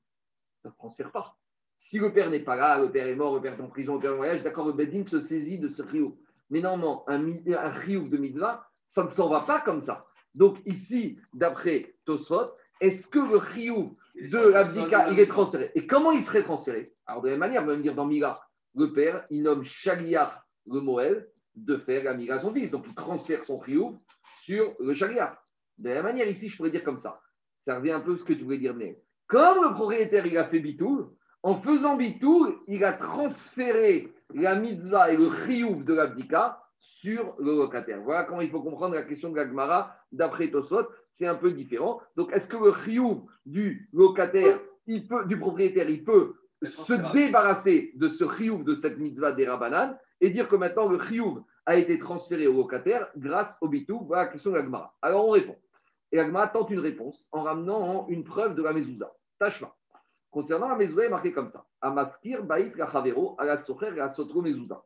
ça ne se transfère pas. Si le père n'est pas là, le père est mort, le père est en prison, le père est en voyage, d'accord, le Bedin se saisit de ce chiouf. Mais non, non, un, un chiouf de mitzvah, ça ne s'en va pas comme ça. Donc ici, d'après Tosfot, est-ce que le chiouf de l'abdika, il est transféré? Et comment il serait transféré? Alors de la même manière, on va me dire dans Mila, le père, il nomme Shaliach le Moël de faire la Mila à son fils. Donc il transfère son chiouf sur le Shaliach. De la même manière, ici, je pourrais dire comme ça. Ça revient un peu à ce que tu voulais dire, mais comme le propriétaire, il a fait bitoul, en faisant bitoul, il a transféré la mitzvah et le chiyuv de l'abdika sur le locataire. Voilà comment il faut comprendre la question de la Gemara d'après Tosot. C'est un peu différent. Donc, est-ce que le chiyuv du locataire, il peut, du propriétaire, il peut se débarrasser de ce chiyuv, de cette mitzvah des Rabanan, et dire que maintenant le chiyuv a été transféré au locataire grâce au bitou Voilà la question de la Gemara. Alors, on répond. Et la Gemara tente une réponse en ramenant une preuve de la mezouza. Tachma. Concernant la mezouza, il est marqué comme ça. Amaskir, Baït, Rachavero, à la Socher et à Sotro mezouza.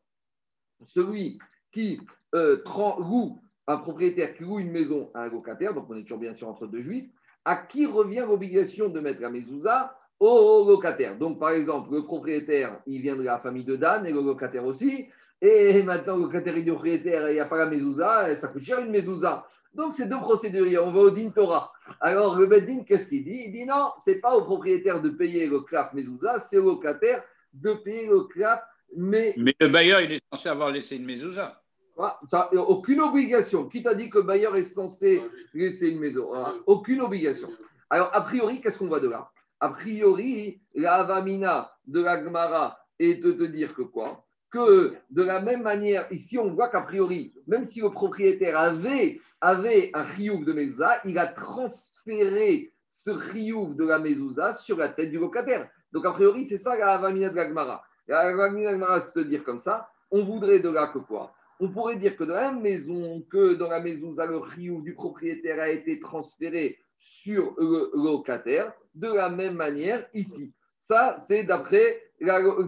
Celui qui euh, loue, un propriétaire qui loue une maison à un locataire, donc on est toujours bien sûr entre deux juifs, à qui revient l'obligation de mettre la mezouza au locataire. Donc par exemple, le propriétaire, il vient de la famille de Dan et le locataire aussi. Et maintenant, le locataire est du propriétaire, il n'y a pas la mezouza, et ça coûte cher une mezouza. Donc, c'est deux procédures. On va au din Torah. Alors, le Beddin, qu'est-ce qu'il dit? Il dit non, c'est pas au propriétaire de payer le claf mezouza, c'est au locataire de payer le claf. Mais Mais le bailleur, il est censé avoir laissé une mezouza. ça, aucune obligation. Qui t'a dit que le bailleur est censé laisser une maison Voilà, Aucune obligation. Alors, a priori, qu'est-ce qu'on voit de là? A priori, la avamina de la Gemara est de te dire que quoi? Que de la même manière, ici, on voit qu'a priori, même si le propriétaire avait, avait un chiouf de mezouza, il a transféré ce chiouf de la mezouza sur la tête du locataire. Donc, a priori, c'est ça la avamina de la Gemara. La avamina de la Gemara, c'est de dire comme ça. On voudrait de là que quoi? On pourrait dire que dans la maison, que dans la maison, le riou du propriétaire a été transféré sur le locataire, de la même manière ici. Ça, c'est d'après,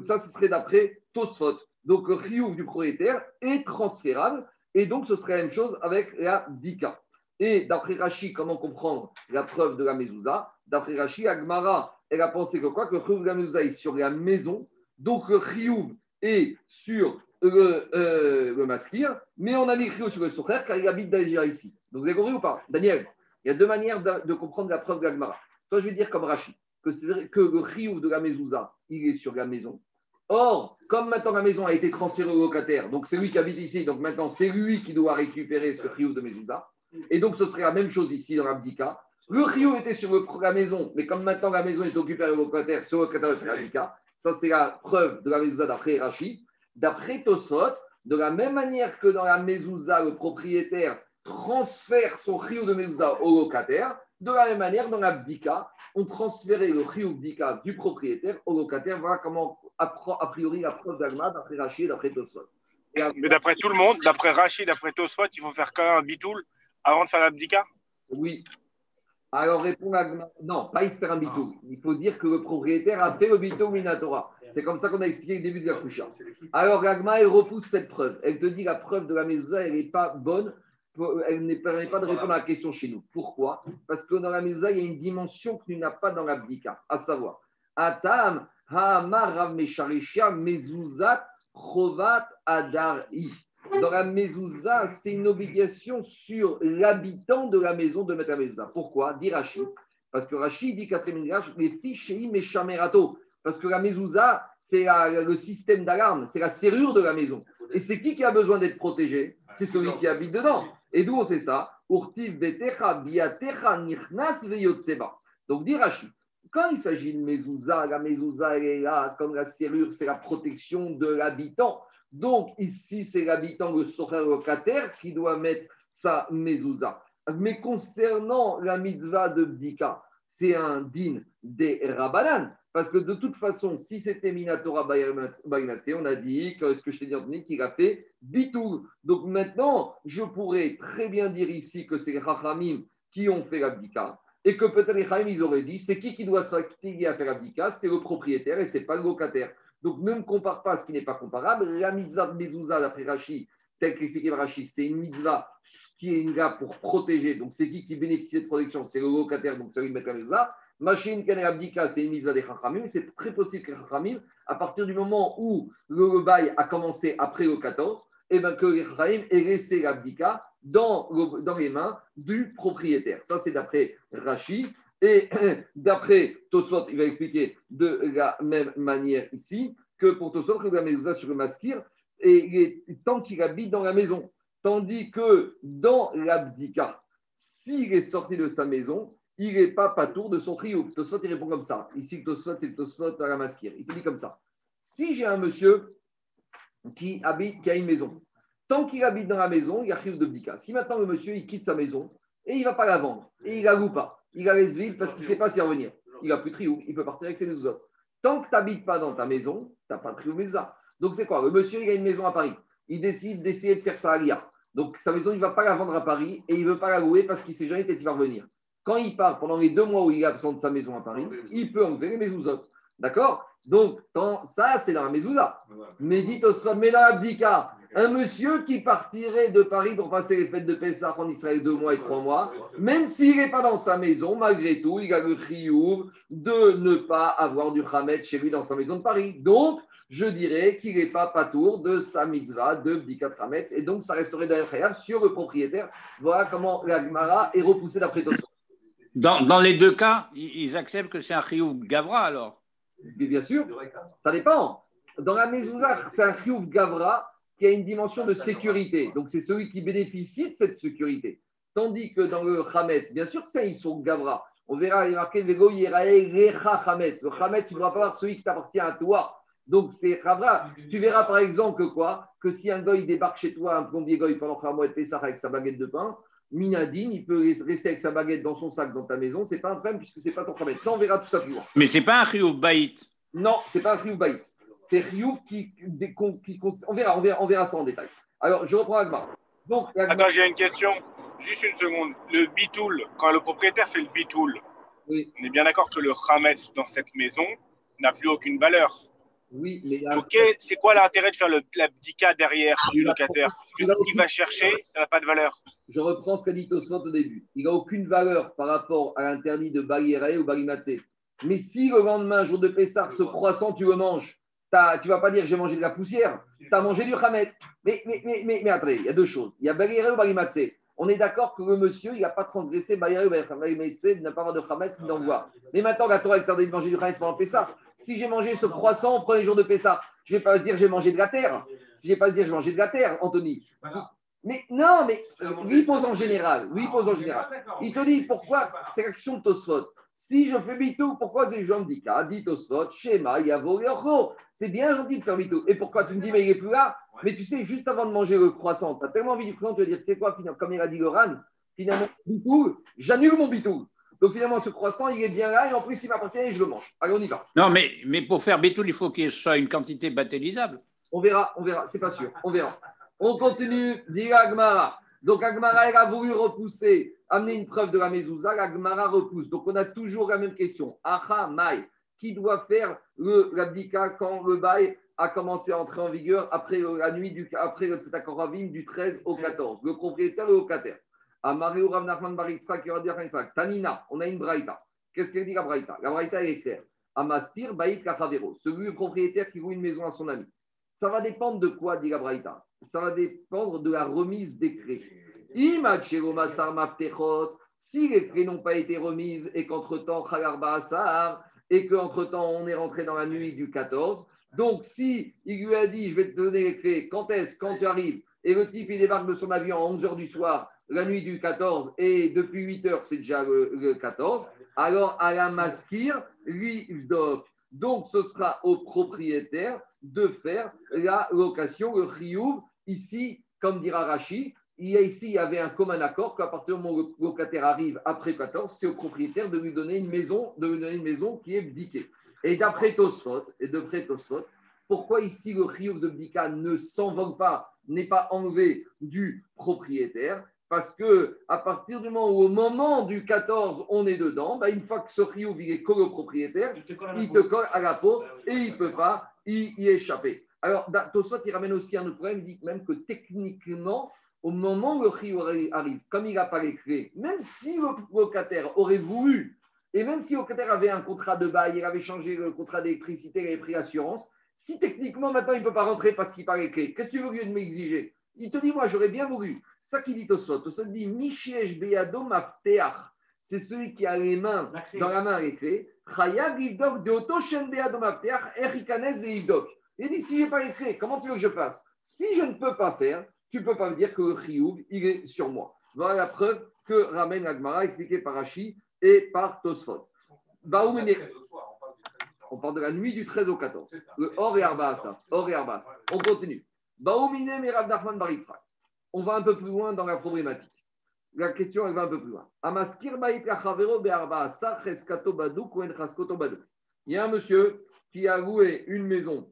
ça, ce serait d'après Tosfot. Donc, le riou du propriétaire est transférable, et donc ce serait la même chose avec la Dika. Et d'après Rachi, comment comprendre la preuve de la mezouza? D'après Rachi, Agmara, elle a pensé que quoi? Que le riou de la mezouza est sur la maison, donc le riou est sur le, euh, le maskir, mais on a mis Rio sur le socher car il habite déjà ici. Donc vous avez compris ou pas? Daniel, il y a deux manières de, comprendre la preuve de l'Agmara. Soit je vais dire comme Rachi, que, le Rio de la mezouza, il est sur la maison. Or, comme maintenant la maison a été transférée au locataire, donc c'est lui qui habite ici, donc maintenant c'est lui qui doit récupérer ce Rio de mezouza. Et donc ce serait la même chose ici dans l'Abdika. Le Rio était sur la maison, mais comme maintenant la maison est occupée le locataire, ce locataire est l'Abdika. Ça, c'est la preuve de la mezouza d'après Rachi. D'après Tosot, de la même manière que dans la mezouza, le propriétaire transfère son rio de mezouza au locataire, de la même manière, dans l'abdika, on transférait le rio d'ika du propriétaire au locataire. Voilà comment, a priori, la preuve d'Agma, d'après Rachid, d'après Agma- Mais d'après tout le monde, d'après Rachid, d'après Tosfot, il faut faire quand même un bitoul avant de faire l'abdika? Oui. Alors répond Agma. Non, pas il faire un bitou. Il faut dire que le propriétaire a fait le bitou minatora. C'est comme ça qu'on a expliqué le début de la coucha. Alors, Agma, elle repousse cette preuve. Elle te dit la preuve de la mezouza, elle n'est pas bonne. Pour- Elle ne permet pas de répondre à la question chez nous. Pourquoi? Parce que dans la mezouza, il y a une dimension que tu n'as pas dans l'abdika, à savoir Atam, Ha'amar, Rav Mesharisha, Mezuzat, Chovat, Adari. Dans la mezouza, c'est une obligation sur l'habitant de la maison de mettre la mezouza. Pourquoi? Dit Rachid. Parce que Rachid dit qu'après Midrash, les fiches et Chamerato. Parce que la mezouza, c'est le système d'alarme, c'est la serrure de la maison. Et c'est qui qui a besoin d'être protégé? C'est celui qui habite dedans. Et d'où on sait ça? Donc, dit Rachid, quand il s'agit de mezouza, la mezouza, elle est là, comme la serrure, c'est la protection de l'habitant. Donc, ici, c'est l'habitant, le socher locataire, qui doit mettre sa mezouza. Mais concernant la mitzvah de Bdika, c'est un din des Rabbanan. Parce que de toute façon, si c'était Minatora Bainatse, on a dit que ce que je t'ai dit, Anthony, qu'il a fait Bitou. Donc maintenant, je pourrais très bien dire ici que c'est les Chachamim qui ont fait l'abdika. Et que peut-être les Chachamim, ils auraient dit c'est qui qui doit s'activer à faire l'abdika? C'est le propriétaire et c'est pas le locataire. Donc ne me compare pas ce qui n'est pas comparable. La mitzvah de mezouza, d'après Rashi, tel qu'expliqué par Rashi, c'est une mitzvah qui est là pour protéger. Donc c'est qui qui bénéficie de protection? C'est le locataire, donc c'est lui qui met la mezouza. Machine Kaner Abdika, c'est une mitzvah des Chachamim. C'est très possible que à partir du moment où le bail a commencé après le 14, et ben que les Chachamim laissé l'Abdika dans, le- dans les mains du propriétaire. Ça, c'est d'après Rashi. Et d'après Tosfot, il va expliquer de la même manière ici que pour Tosfot, le mezouza sur le maskir, et tant qu'il habite dans la maison. Tandis que dans l'abdika, s'il est sorti de sa maison, il n'est pas patour de son trio. Tosfot, il répond comme ça. Ici, Tosfot, c'est le Tosfot à la maskir. Il te dit comme ça. Si j'ai un monsieur qui habite, qui a une maison, tant qu'il habite dans la maison, il y a chiyuv de bdika. Si maintenant le monsieur, il quitte sa maison et il ne va pas la vendre, et il la loue pas, il la laisse vide parce qu'il ne sait pas s'y revenir, il n'a plus de il peut partir avec ses deux autres. Tant que tu n'habites pas dans ta maison, tu n'as pas de mesa. Donc c'est quoi? Le monsieur, il a une maison à Paris. Il décide d'essayer de faire ça à l'IA. Donc sa maison, il ne va pas la vendre à Paris et il ne veut pas la louer parce qu'il sait jamais peut-être qu'il va revenir. Quand il part pendant les deux mois où il est absent de sa maison à Paris, il peut enlever les mezouzotes. D'accord? Donc dans- ça, c'est la mezouza. Mais dites au sommet, l'abdika, un monsieur qui partirait de Paris pour passer les fêtes de Pessah en Israël deux mois et trois mois, même s'il n'est pas dans sa maison, malgré tout, il a le chiyuv de ne pas avoir du Hamed chez lui dans sa maison de Paris. Donc, je dirais qu'il n'est pas patour de sa mitzvah de Bdikat Hamed, et donc ça resterait d'un sur le propriétaire. Voilà comment la Gemara est repoussée d'après Tosfot. Dans, les deux cas, ils acceptent que c'est un chiyuv gavra alors. Bien sûr, ça dépend. Dans la mezouza, c'est un chiyuv gavra qui a une dimension de sécurité. Donc, c'est celui qui bénéficie de cette sécurité. Tandis que dans le chametz, bien sûr que c'est un sont gavra. On verra, il est marqué Vego Yerae Recha Chametz. Le chametz, tu dois pas avoir celui qui t'appartient à toi. Donc, c'est gavra. Tu verras par exemple que quoi? Que si un goy débarque chez toi, un plombier goy pendant un mois de Pessah avec sa baguette de pain, Minadine, il peut rester avec sa baguette dans son sac dans ta maison. C'est pas un problème puisque c'est pas ton chametz. Ça, on verra tout ça plus loin. Mais c'est pas un chiyuv baït. Non, c'est pas un Riouf Baït. C'est Riouf qui, On verra, on verra, on verra ça en détail. Alors, je reprends Agmar. Donc, Agmar- Attends, j'ai une question. Juste une seconde. Le bitoul, quand le propriétaire fait le bitoul, Oui. on est bien d'accord que le Hametz dans cette maison n'a plus aucune valeur. oui, mais Ok, c'est quoi l'intérêt de faire le, la bdika derrière du locataire? Parce que ce qu'il va chercher, ça n'a pas de valeur. Je reprends ce qu'a dit Tosfot au début. Il n'a aucune valeur par rapport à l'interdit de Bagheray ou Balimatsé. Mais si le lendemain, jour de Pessah, ce croissant, tu le manges, tu ne vas pas dire j'ai mangé de la poussière, tu as mangé du Hamet. Mais, après, il y a deux choses. Il y a Bagheray ou Balimatsé. On est d'accord que le monsieur, il n'a pas transgressé Bagheray ou Balimatsé, de ne pas avoir de Hamet, ni d'en voir. Mais maintenant, la Torah est de manger du Hamet pendant Pessah. Si j'ai mangé ce croissant au premier jour de Pessah, je ne vais pas dire j'ai mangé de la terre. Si je ne vais pas dire j'ai mangé de la terre, Anthony. Mais non, mais lui il pose en général. Lui il pose en général. Il te dit pourquoi c'est l'action de Tosfot. Si je fais bitou, pourquoi c'est Jean dit dit Tosfot, schéma, Yavo, Yocho. C'est bien gentil de faire bitou. Et pourquoi tu me dis, mais il n'est plus là Mais tu sais, juste avant de manger le croissant, tu as tellement envie du croissant, tu vas dire, tu sais quoi, finalement, comme il a dit Goran, finalement, bitou, j'annule mon bitou. Donc finalement, ce croissant, il est bien là et en plus, il m'appartient et je le mange. Allez, on y va. Non, mais, mais pour faire bitoul, il faut qu'il soit une quantité batellisable. On verra, on verra, c'est pas sûr, on verra. On continue, dit Agmara. Donc Agmara, elle a voulu repousser, amener une preuve de la mezouza, Agmara repousse. Donc on a toujours la même question. Acha, Maï, qui doit faire le l'abdika quand le bail a commencé à entrer en vigueur après la nuit du, après le Tzetakoravim du 13 au 14, le propriétaire et le locataire. Amario Rav Nachman Bar Yitzhak, qui va dire Tanina, on a une braïta. Qu'est-ce qu'elle dit la braïta? La braïta est claire. Amastir Baït Kachavero, celui le propriétaire qui loue une maison à son ami. Ça va dépendre de quoi, dit la braïta? Ça va dépendre de la remise des clés. Maftechot, si les clés n'ont pas été remises et qu'entre-temps, et qu'entre-temps, on est rentré dans la nuit du 14, donc si il lui a dit, je vais te donner les clés, quand est-ce, quand tu arrives, et le type, il débarque de son avion à 11h du soir, la nuit du 14, et depuis 8h, c'est déjà le, le 14, alors à la maskir, l'ivdok. Donc, ce sera au propriétaire de faire la location, le riouf. Ici, comme dira Rachi, il y a ici, il y avait un commun accord qu'à partir du moment où le locataire arrive après 14, c'est au propriétaire de lui donner une maison, de lui donner une maison qui est bdiquée. Et d'après Tosfot, et d'après Tosfot, pourquoi ici le riouf de bdika ne s'envole pas, n'est pas enlevé du propriétaire? Parce que à partir du moment où au moment du 14 on est dedans, bah, une fois que ce riouf il est collé au propriétaire, il te colle à la peau et il ne peut pas y, y échapper. Alors, Tosfot, il ramène aussi un autre problème, il dit même que techniquement, au moment où le chiyuv arrive, comme il n'a pas les clés, même si le locataire aurait voulu, et même si le locataire avait un contrat de bail, il avait changé le contrat d'électricité, il avait pris l'assurance, si techniquement maintenant il ne peut pas rentrer parce qu'il n'a pas les clés, qu'est-ce que tu veux que de m'exiger? Il te dit, moi j'aurais bien voulu. Ça qui dit Tosfot, Tosfot dit, Mishiesh Beyado Mafteach. C'est celui qui a les mains, dans la main les clés. Il dit, si je n'ai pas clés, comment tu veux que je fasse? Si je ne peux pas faire, tu ne peux pas me dire que le il est sur moi. Voilà la preuve que ramène Agmara, expliquée par Rashi et par Tosfot. On parle de la nuit du 13 au 14. Le Or et Arba, ça. Or et Arba. On continue. Baoumine et Rav Nachman bar Yitzhak. On va un peu plus loin dans la problématique. La question, elle va un peu plus loin. Il y a un monsieur qui a loué une maison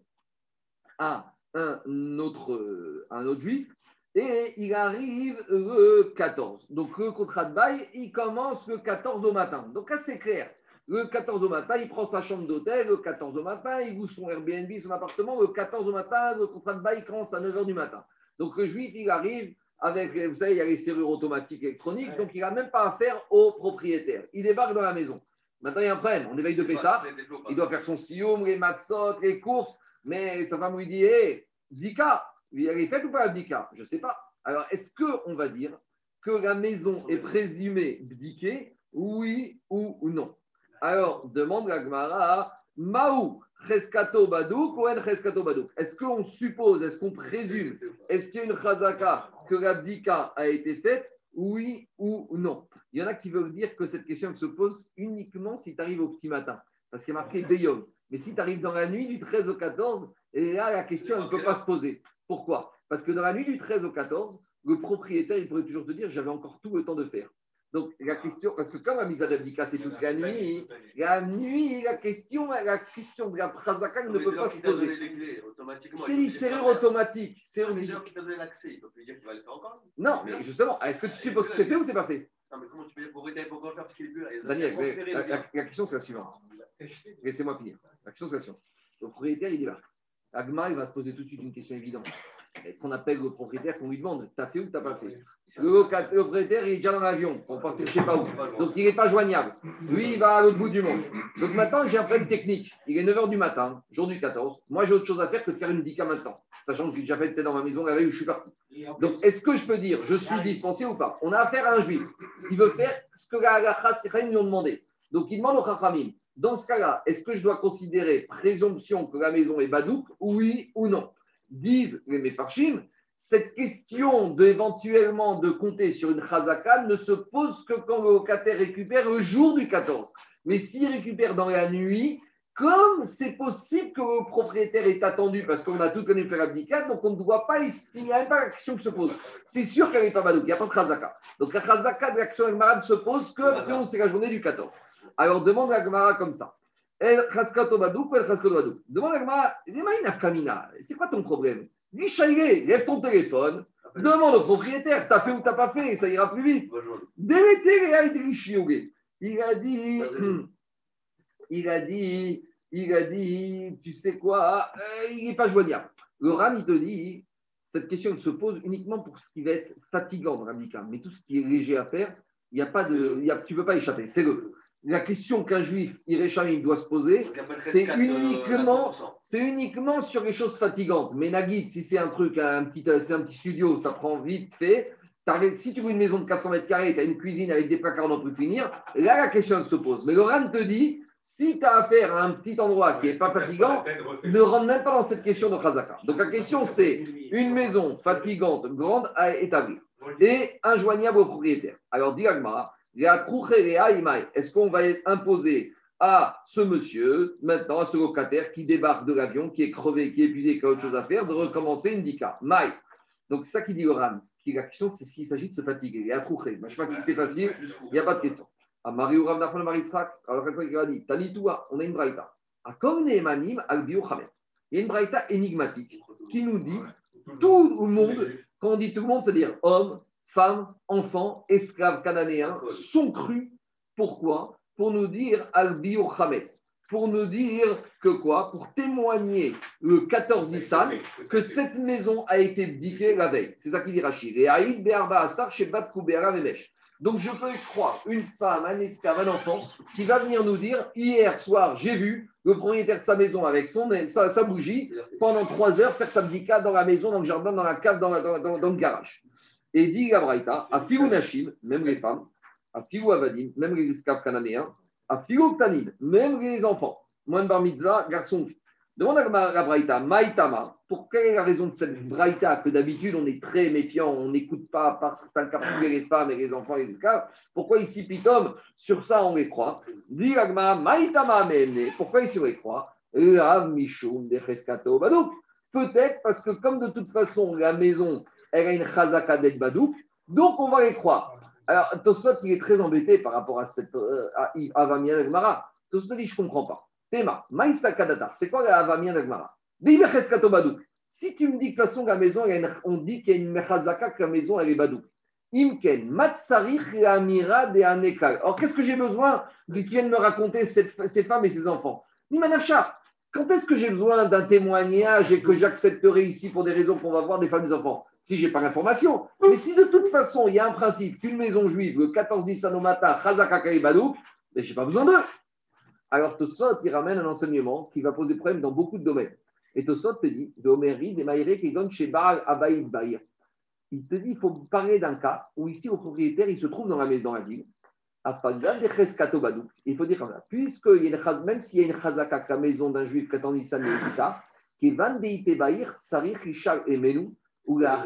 à un autre, un autre juif et il arrive le 14. Donc le contrat de bail, il commence le 14 au matin. Donc c'est clair. Le 14 au matin, il prend sa chambre d'hôtel. Le 14 au matin, il loue son Airbnb, son appartement. Le 14 au matin, le contrat de bail commence à 9h du matin. Donc le juif, il arrive avec, vous savez, il y a les serrures automatiques électroniques. Donc il n'a même pas affaire au propriétaire. Il débarque dans la maison. Maintenant, il y a un problème. On éveille de Pessah. Il doit faire son sioum, les matzot, les courses. Mais sa femme lui dit Hé, Dika, elle est faite ou pas la Dika? Je ne sais pas. Alors, est-ce qu'on va dire que la maison est présumée bdiquée Oui ou non? Alors, demande la Gemara Maou, Cheskato Badouk ou En Cheskato Badouk? Est-ce qu'on suppose, est-ce qu'on présume, est-ce qu'il y a une chazaka que la bdika a été faite Oui ou non Il y en a qui veulent dire que cette question se pose uniquement si tu arrives au petit matin. Parce qu'il y a marqué Beyom. Mais si tu arrives dans la nuit du 13 au 14, et là, la question, ne peut pas se poser. Pourquoi? Parce que dans la nuit du 13 au 14, le propriétaire, il pourrait toujours te dire j'avais encore tout le temps de faire. Donc, la question, parce que comme la mise à l'abdika, c'est toute la nuit, la nuit, la question, la question de la prasaka elle ne peut pas se poser. automatiquement. Je t'ai dit serrure automatique. serrure les qui t'ont donné l'accès, il peut plus dire qu'il va le faire encore. Non, mais justement, est-ce que tu supposes que c'est fait ou c'est pas fait? Non, mais comment tu peux pour le faire parce qu'il est plus là Daniel, la, la- la question, c'est la suivante. Laissez-moi finir. La question, c'est la suivante. Le propriétaire, il débarque. Agma, il va te poser tout de suite une question évidente. Qu'on appelle le propriétaire, qu'on lui demande T'as fait ou t'as pas fait? Le, le propriétaire, il est déjà dans l'avion, pour partir je sais pas où. Donc, il n'est pas joignable. Lui, il va à l'autre bout du monde. Donc, maintenant, j'ai un problème technique. Il est 9h du matin, jour du 14. Moi, j'ai autre chose à faire que de faire une dika maintenant. Sachant que j'ai déjà fait peut-être dans ma maison la veille où je suis parti. Donc, est-ce que je peux dire, je suis dispensé ou pas? On a affaire à un juif. Il veut faire ce que la Chas lui ont demandé. Donc, il demande au Chachamim. Dans ce cas-là, est-ce que je dois considérer présomption que la maison est badouk, oui ou non? Disent les Mefarchim, cette question d'éventuellement de compter sur une chazaka ne se pose que quand le locataire récupère le jour du 14. Mais s'il récupère dans la nuit, comme c'est possible que le propriétaire est attendu, parce qu'on a tout faire abdicat, donc on ne doit pas estimer, pas la question qui se pose. C'est sûr qu'elle n'est pas il n'y a pas de chazaka. Donc la chazaka de l'action Gemara ne se pose que quand c'est la journée du 14. Alors demande à Gemara comme ça. El chazkato badouk ou el chazkato badouk Demande à Gemara, Lemaïna Kamina, c'est quoi ton problème lève ton téléphone, demande au propriétaire, t'as fait ou t'as pas fait, ça ira plus vite. Il a dit, il a dit, il a dit, tu sais quoi, euh, il n'est pas joignable. Le RAN, il te dit, cette question se pose uniquement pour ce qui va être fatigant dans la Mika. Mais tout ce qui est léger à faire, il y a pas de, il y a, tu ne peux pas échapper. Fais-le. La question qu'un juif il doit se poser, C'est 13-4, euh, uniquement- à 100%. c'est uniquement sur les choses fatigantes. Mais Nagit, si c'est un truc, un petit, c'est un petit studio, ça prend vite fait. Si tu veux une maison de 400 mètres carrés, tu as une cuisine avec des placards, on ne peut finir. Là, la question se pose. Mais Laurent te dit, si tu as affaire à un petit endroit qui n'est pas fatigant, ne rentre même pas dans cette question de Khazaka. Donc la question, c'est une maison fatigante, grande à établir et injoignable au propriétaire. Alors, dit Agmara, est-ce qu'on va imposer à ce monsieur, maintenant à ce locataire qui débarque de l'avion, qui est crevé, qui est épuisé, qui a autre chose à faire, de recommencer une dika? Maï. Donc, ça qui dit le Ram. Qui- La question, c'est s'il s'agit de se fatiguer. Et à troucher. Je sais pas que si c'est facile, il n'y a pas de question. À Marie Rav Nachman Maritzrak, alors qui a dit Tanitoua, on a une braïta. À comme Nehemanim al Chametz. Il y a une braïta énigmatique qui nous dit tout le monde, quand on dit tout le monde, c'est-à-dire hommes, femmes, enfants, esclaves cananéens, sont crus. Pourquoi? Pour nous dire al Chametz. pour nous dire que quoi? Pour témoigner le 14 Nissan que cette maison a été bdiquée la veille. C'est ça qu'il dit Rachid. Et Aïd Be'arba Asar chez Bat Koubera Vemesh. Donc je peux croire une femme, un esclave, un enfant qui va venir nous dire hier soir, j'ai vu le propriétaire de sa maison avec son, sa, sa bougie pendant trois heures faire sa bdika dans la maison, dans le jardin, dans la cave, dans, la- dans- dans- dans le garage. Et dit la Braïta, à Nashim, même les femmes, à Avadim, même les esclaves cananéens, à Tanin, même les enfants, moins de bar mitzvah, garçon. Demande à la Braïta, Maïtama, pour quelle est la raison de cette Braïta que d'habitude on est très méfiant, on n'écoute pas par certains cas les femmes et les enfants et les esclaves, pourquoi ici Pitom, sur ça on les croit? Dit l'Agma, Maïtama pourquoi ici on les croit? Peut-être parce que comme de toute façon la maison, elle a une chazaka d'Ed Badouk, donc on va les croire. Alors Tosot, il est très embêté par rapport à cette euh, Avamia Agmara. Tosot dit, je ne comprends pas. Tema, Maïsa Kadatar, c'est quoi la Avamia Agmara Bibe Cheskato Badouk. Si tu me dis que de toute façon la maison, on dit qu'il y a une chazaka que la maison, elle est Badouk. Imken, Matsarich et Amira de Anekal. Alors, qu'est-ce que j'ai besoin de qui viennent me raconter ces femmes et ces enfants? Nimanachar, quand est-ce que j'ai besoin d'un témoignage et que j'accepterai ici pour des raisons qu'on va voir des femmes et des enfants? Si j'ai pas l'information. Mais si de toute façon, il y a un principe qu'une maison juive, le 14 Nissan au matin, Chazaka Badouk, mais je n'ai pas besoin d'eux. Alors, Tosfot, il ramène un enseignement qui va poser problème dans beaucoup de domaines. Et Tosfot te dit, de des. Il te dit, il faut parler d'un cas où ici, le propriétaire, il se trouve dans la maison, dans la ville. Il faut dire comme ça, puisque il y a une chaz- même s'il y a une chazaka, que la maison d'un juif, dit ça, qui Van Richard et Melou, ou la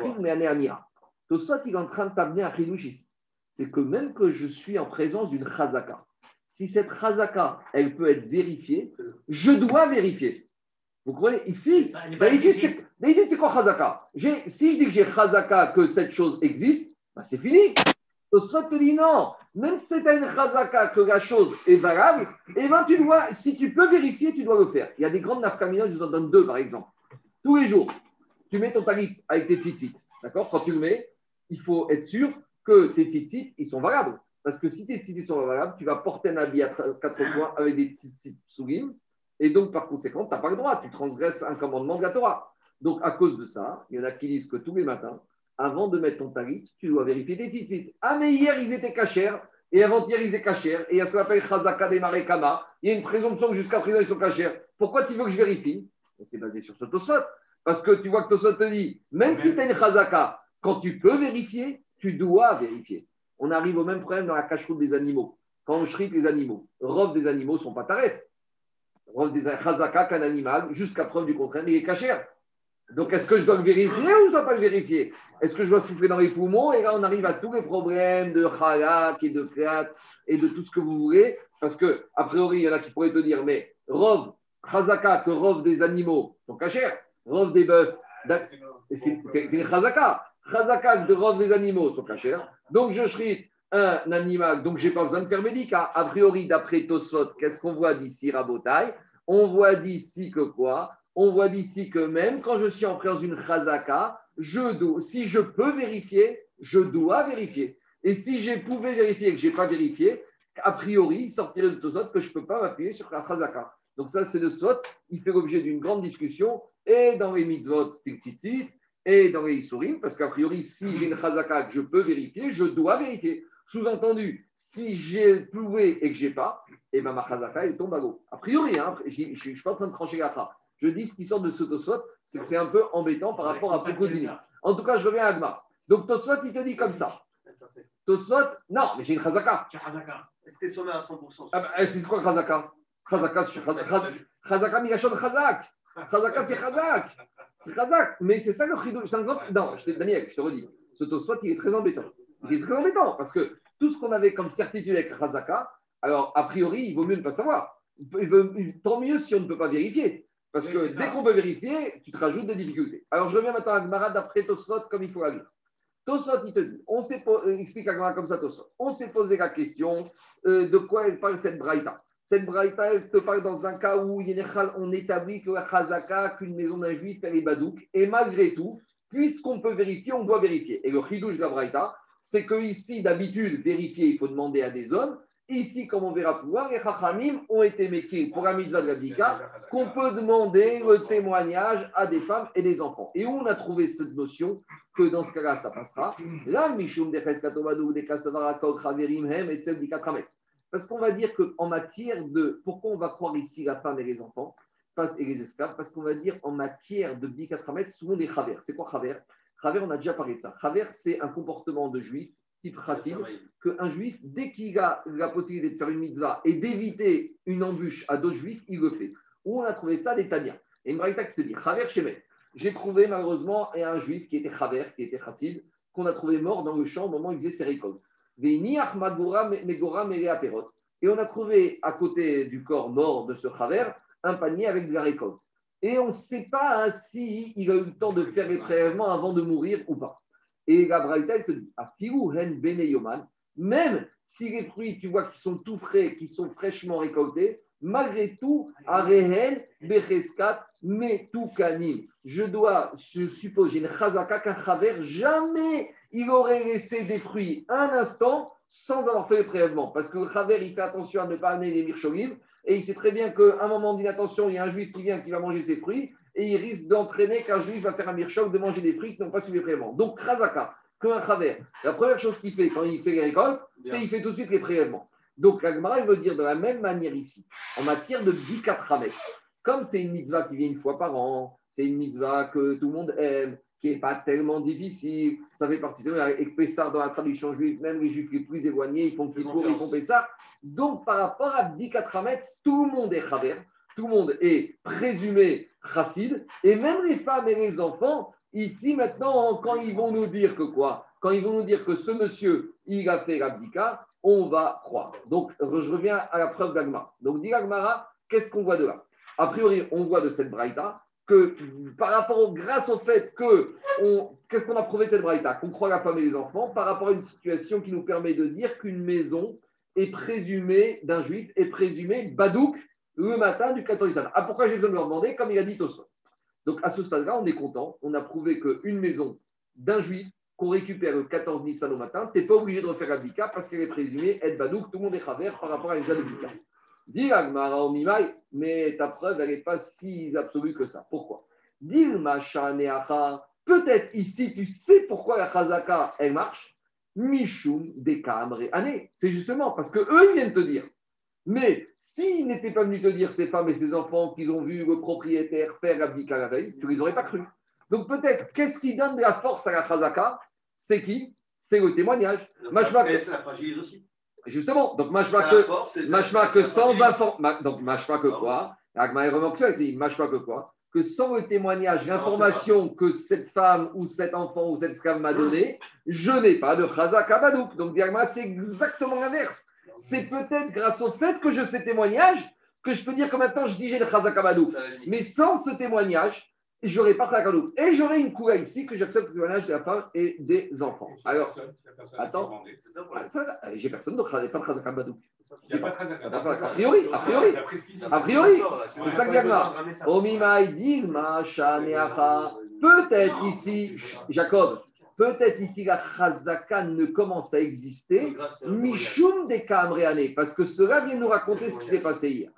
Amira. Tosfot, il est en train de t'amener un chidouche ici. C'est que même que je suis en présence d'une chazaka, si cette chazaka, elle peut être vérifiée, je dois vérifier. Vous comprenez? Ici, Ça, d'habitude, c'est quoi chazaka? Si je dis que j'ai chazaka, que cette chose existe, bah, c'est fini. Tosfot te dit non. Même si c'est une chazaka que la chose est valable, eh ben, tu dois, si tu peux vérifier, tu dois le faire. Il y a des grandes nafkaminas, je vous en donne deux par exemple. Tous les jours, tu mets ton talit avec tes tzitzit. D'accord? Quand tu le mets, il faut être sûr que tes tzitzit, ils sont valables. Parce que si tes tzitzit sont valables, tu vas porter un habit à quatre points avec des tzitzit sougim. Et donc, par conséquent, tu n'as pas le droit. Tu transgresses un commandement de la Torah. Donc, à cause de ça, il y en a qui disent que tous les matins, avant de mettre ton talit, tu dois vérifier tes tzitzit. Ah, mais hier, ils étaient cachers. Et avant-hier, ils étaient cachers. Et il y a ce qu'on appelle Chazaka des Marekama. Il y a une présomption que jusqu'à présent, ils sont cachers. Pourquoi tu veux que je vérifie? C'est basé sur ce Tosfot. Parce que tu vois que Tosfot te dit, même si tu as une Chazaka, quand tu peux vérifier, tu dois vérifier. On arrive au même problème dans la cache des animaux. Quand on shrik les animaux, robe des animaux ne sont pas tarifs. Robe des Chazaka qu'un animal, jusqu'à preuve du contraire, il est cachère. Donc, est-ce que je dois le vérifier ou je ne dois pas le vérifier? Est-ce que je dois souffler dans les poumons? Et là, on arrive à tous les problèmes de halak et de klat et de tout ce que vous voulez. Parce que, a priori, il y en a qui pourraient te dire, mais rov, chazaka, que rov des animaux sont cachères, rov des bœufs, c'est les chazaka. Chazaka de rov des animaux sont cachères. Donc, je shrit un animal, donc je n'ai pas besoin de faire médica. A priori, d'après Tosfot, qu'est-ce qu'on voit d'ici, Rabotai? On voit d'ici que quoi? On voit d'ici que même quand je suis en présence d'une chazaka, si je peux vérifier, je dois vérifier. Et si je pouvais vérifier et que je n'ai pas vérifié, a priori, il sortirait de Tosot que je ne peux pas m'appuyer sur la chazaka. Donc ça, c'est le sot. Il fait l'objet d'une grande discussion et dans les mitzvot tzitzit et dans les isurim, parce qu'a priori, si j'ai une chazaka que je peux vérifier, je dois vérifier. Sous-entendu, si j'ai prouvé et que je n'ai pas, et ben ma chazaka, elle tombe à l'eau. A priori, hein, je ne suis pas en train de trancher la. Je dis ce qui sort de ce Tosfot, c'est que c'est un peu embêtant par rapport à beaucoup de lignes. En tout cas, je reviens à Agma. Donc Tosfot, il te dit comme ça. Tosfot, non, mais j'ai une chazaka. Tu as Hazaka. Est-ce que sur à 100% Ah bah, c'est quoi c'est chazaka, chazaka, migashon chazak. Chazaka, c'est chazak. C'est chazak. Mais c'est ça le grand- Non, je te- Daniel, je te redis. Ce Tosfot, il est très embêtant. Il est très embêtant parce que tout ce qu'on avait comme certitude avec chazaka, alors a priori, il vaut mieux ne pas savoir. Il tant mieux si on ne peut pas vérifier. Parce Oui, que dès qu'on peut vérifier, tu te rajoutes des difficultés. Alors je reviens maintenant à Gmara d'après Tosfot comme il faut la lire. Tosfot, il te dit, on s'est euh, explique à Gmara comme ça Tosfot. On s'est posé la question euh, de quoi elle parle cette braïta. Cette braïta, elle te parle dans un cas où il y a une chaz- on établit que la chazaka, qu'une maison d'un juif, elle est badouk. Et malgré tout, puisqu'on peut vérifier, on doit vérifier. Et le chidouche de la braïta, c'est que ici, d'habitude, vérifier, il faut demander à des hommes. Ici, comme on verra plus loin, les Chachamim ont été méqués pour la mitzvah de la Bdika, qu'on peut demander le témoignage à des femmes et des enfants. Et où on a trouvé cette notion que dans ce cas-là, ça passera? Là, Mishum de. Parce qu'on va dire qu'en matière de. Pourquoi on va croire ici la femme et les enfants et les esclaves? Parce qu'on va dire en matière de Bikatramet, souvent des Chaver. C'est quoi Chaver? Chaver, on a déjà parlé de ça. Chaver, c'est un comportement de juif, type racine, qu'un juif, dès qu'il a la possibilité de faire une mitzvah et d'éviter une embûche à d'autres juifs, il le fait. Où on a trouvé ça des Tania. Et une qui te dit Chaver Shemet. J'ai trouvé malheureusement un juif qui était Chaver, qui était chassid, qu'on a trouvé mort dans le champ au moment où il faisait ses récoltes. Et on a trouvé à côté du corps mort de ce Chaver un panier avec de la récolte. Et on ne sait pas hein, si il a eu le temps de faire les prélèvements avant de mourir ou pas. Et la Braïta, te dit, yoman, même si les fruits, tu vois, qui sont tout frais, qui sont fraîchement récoltés, malgré tout, arehen becheskat metukanim. Je dois, je suppose, j'ai une chazaka qu'un jamais il aurait laissé des fruits un instant sans avoir fait le prélèvement. Parce que le chaver, il fait attention à ne pas amener les mircholim, et il sait très bien qu'à un moment d'inattention, il y a un juif qui vient qui va manger ses fruits, et il risque d'entraîner qu'un juif va faire un mirchok de manger des fruits qui n'ont pas suivi le prélèvement. Donc, chazaka, qu'un chaver, la première chose qu'il fait quand il fait les récoltes, c'est qu'il fait tout de suite les prélèvements. Donc, l'Agmara, il veut dire de la même manière ici, en matière de Ramet, comme c'est une mitzvah qui vient une fois par an, c'est une mitzvah que tout le monde aime, qui n'est pas tellement difficile, ça fait partie de avec Pessar dans la tradition juive, même les juifs les plus éloignés, ils font Kippour, ils font Pessar. Donc, par rapport à Bikat Ramet, tout le monde est Chaver, tout le monde est présumé chassid, et même les femmes et les enfants, ici maintenant, quand ils vont nous dire que quoi? Quand ils vont nous dire que ce monsieur, il a fait l'abdika, on va croire. Donc, je reviens à la preuve d'Agmara. Donc, dit Agmara, qu'est-ce qu'on voit de là? A priori, on voit de cette braïta que par rapport grâce au fait que, qu'est-ce qu'on a prouvé de cette braïta? Qu'on croit la femme et les enfants par rapport à une situation qui nous permet de dire qu'une maison est présumée d'un juif, est présumée badouk le matin du 14 Nissan. Ah, pourquoi j'ai besoin de leur demander Comme il a dit Tosfot. Donc, à ce stade-là, on est content. On a prouvé qu'une maison d'un juif qu'on récupère le 14 Nissan au matin, tu n'es pas obligé de refaire la Bika parce qu'elle est présumée être badouk, tout le monde est travers par rapport à de Bika. Dis mais ta preuve, elle n'est pas si absolue que ça. Pourquoi? Peut-être ici, tu sais pourquoi la Chazaka, elle marche? Mishum des année. C'est justement parce que eux, ils viennent te dire. Mais s'ils n'étaient pas venus te dire, ces femmes et ces enfants, qu'ils ont vu le propriétaire faire l'abdika la veille, tu ne les aurais pas cru. Donc peut-être, qu'est-ce qui donne de la force à la Chazaka C'est qui? C'est le témoignage. Que- ça la fragilise aussi. Justement, donc machma que, sans fragilise. info- ma- donc machma que quoi? Dit machma que quoi? Que sans le témoignage, l'information que cette femme ou cet enfant ou cette esclave m'a donné, je n'ai pas de Chazaka Badouk. Donc Diagma, c'est exactement l'inverse. C'est peut-être grâce au fait que je sais témoignage que je peux dire que maintenant je dis j'ai le Chazaka Badouk. Ça, à la limite. Mais sans ce témoignage, j'aurais pas Chazaka Badouk. Et j'aurais une coula ici que j'accepte le témoignage de la femme et des enfants. Alors, attends. C'est ça pour ça, j'ai personne d'autre, pas de. Il n'y a pas A priori, a priori. A priori, c'est ça que Dilma Shaneacha. Peut-être ici, Jacob, peut-être ici la Chazaka ne commence à exister, Mishum des Kamréané, parce que cela vient nous raconter ce qui s'est passé hier.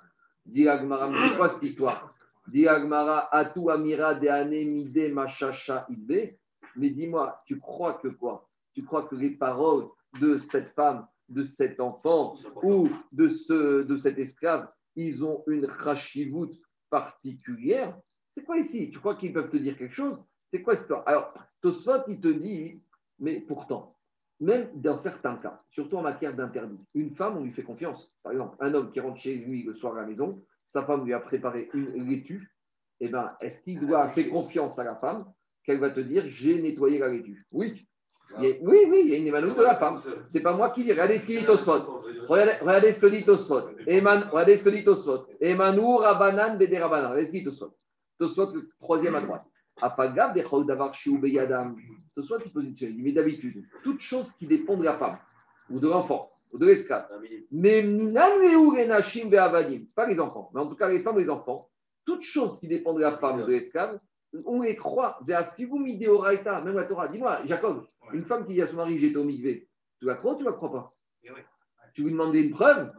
Dit Agmara, mais c'est quoi cette histoire? Dit Agmara, Atu Amira de Ane Mide Machacha Idbe. Mais dis-moi, tu crois que quoi? Tu crois que les paroles de cette femme, de cet enfant ou de, ce, de cet esclave, ils ont une rachivut particulière? C'est quoi ici? Tu crois qu'ils peuvent te dire quelque chose? C'est quoi cette histoire? Alors, Tosfot, il te dit, mais pourtant, même dans certains cas, surtout en matière d'interdit, une femme, on lui fait confiance. Par exemple, un homme qui rentre chez lui le soir à la maison, sa femme lui a préparé une laitue, eh ben, est-ce qu'il doit faire confiance à la femme qu'elle va te dire j'ai nettoyé la laitue? Oui. Il y a- oui, oui, il y a une émanoute de la femme. C'est pas moi qui dis. Regardez ce qu'il dit Tosfot. Regardez, regardez ce que dit Tosfot. Eman- Regardez ce que dit Tosfot. Emanu Rabanan Bede Rabanan. Regardez ce qu'il dit Tosfot. Tosfot, le troisième à droite. Afagav de Davar Shiu Beyadam. Tosfot, il positionne. Dit, mais d'habitude, toute chose qui dépend de la femme, ou de l'enfant, ou de l'esclave, mais pas les enfants, mais en tout cas les femmes et les enfants, toute chose qui dépend de la femme ou de l'esclave, on les croit. Même la Torah. Dis-moi, Jacob, une femme qui dit à son mari j'étais au mikvé, tu la crois ou tu la crois pas? Tu lui demandes une preuve?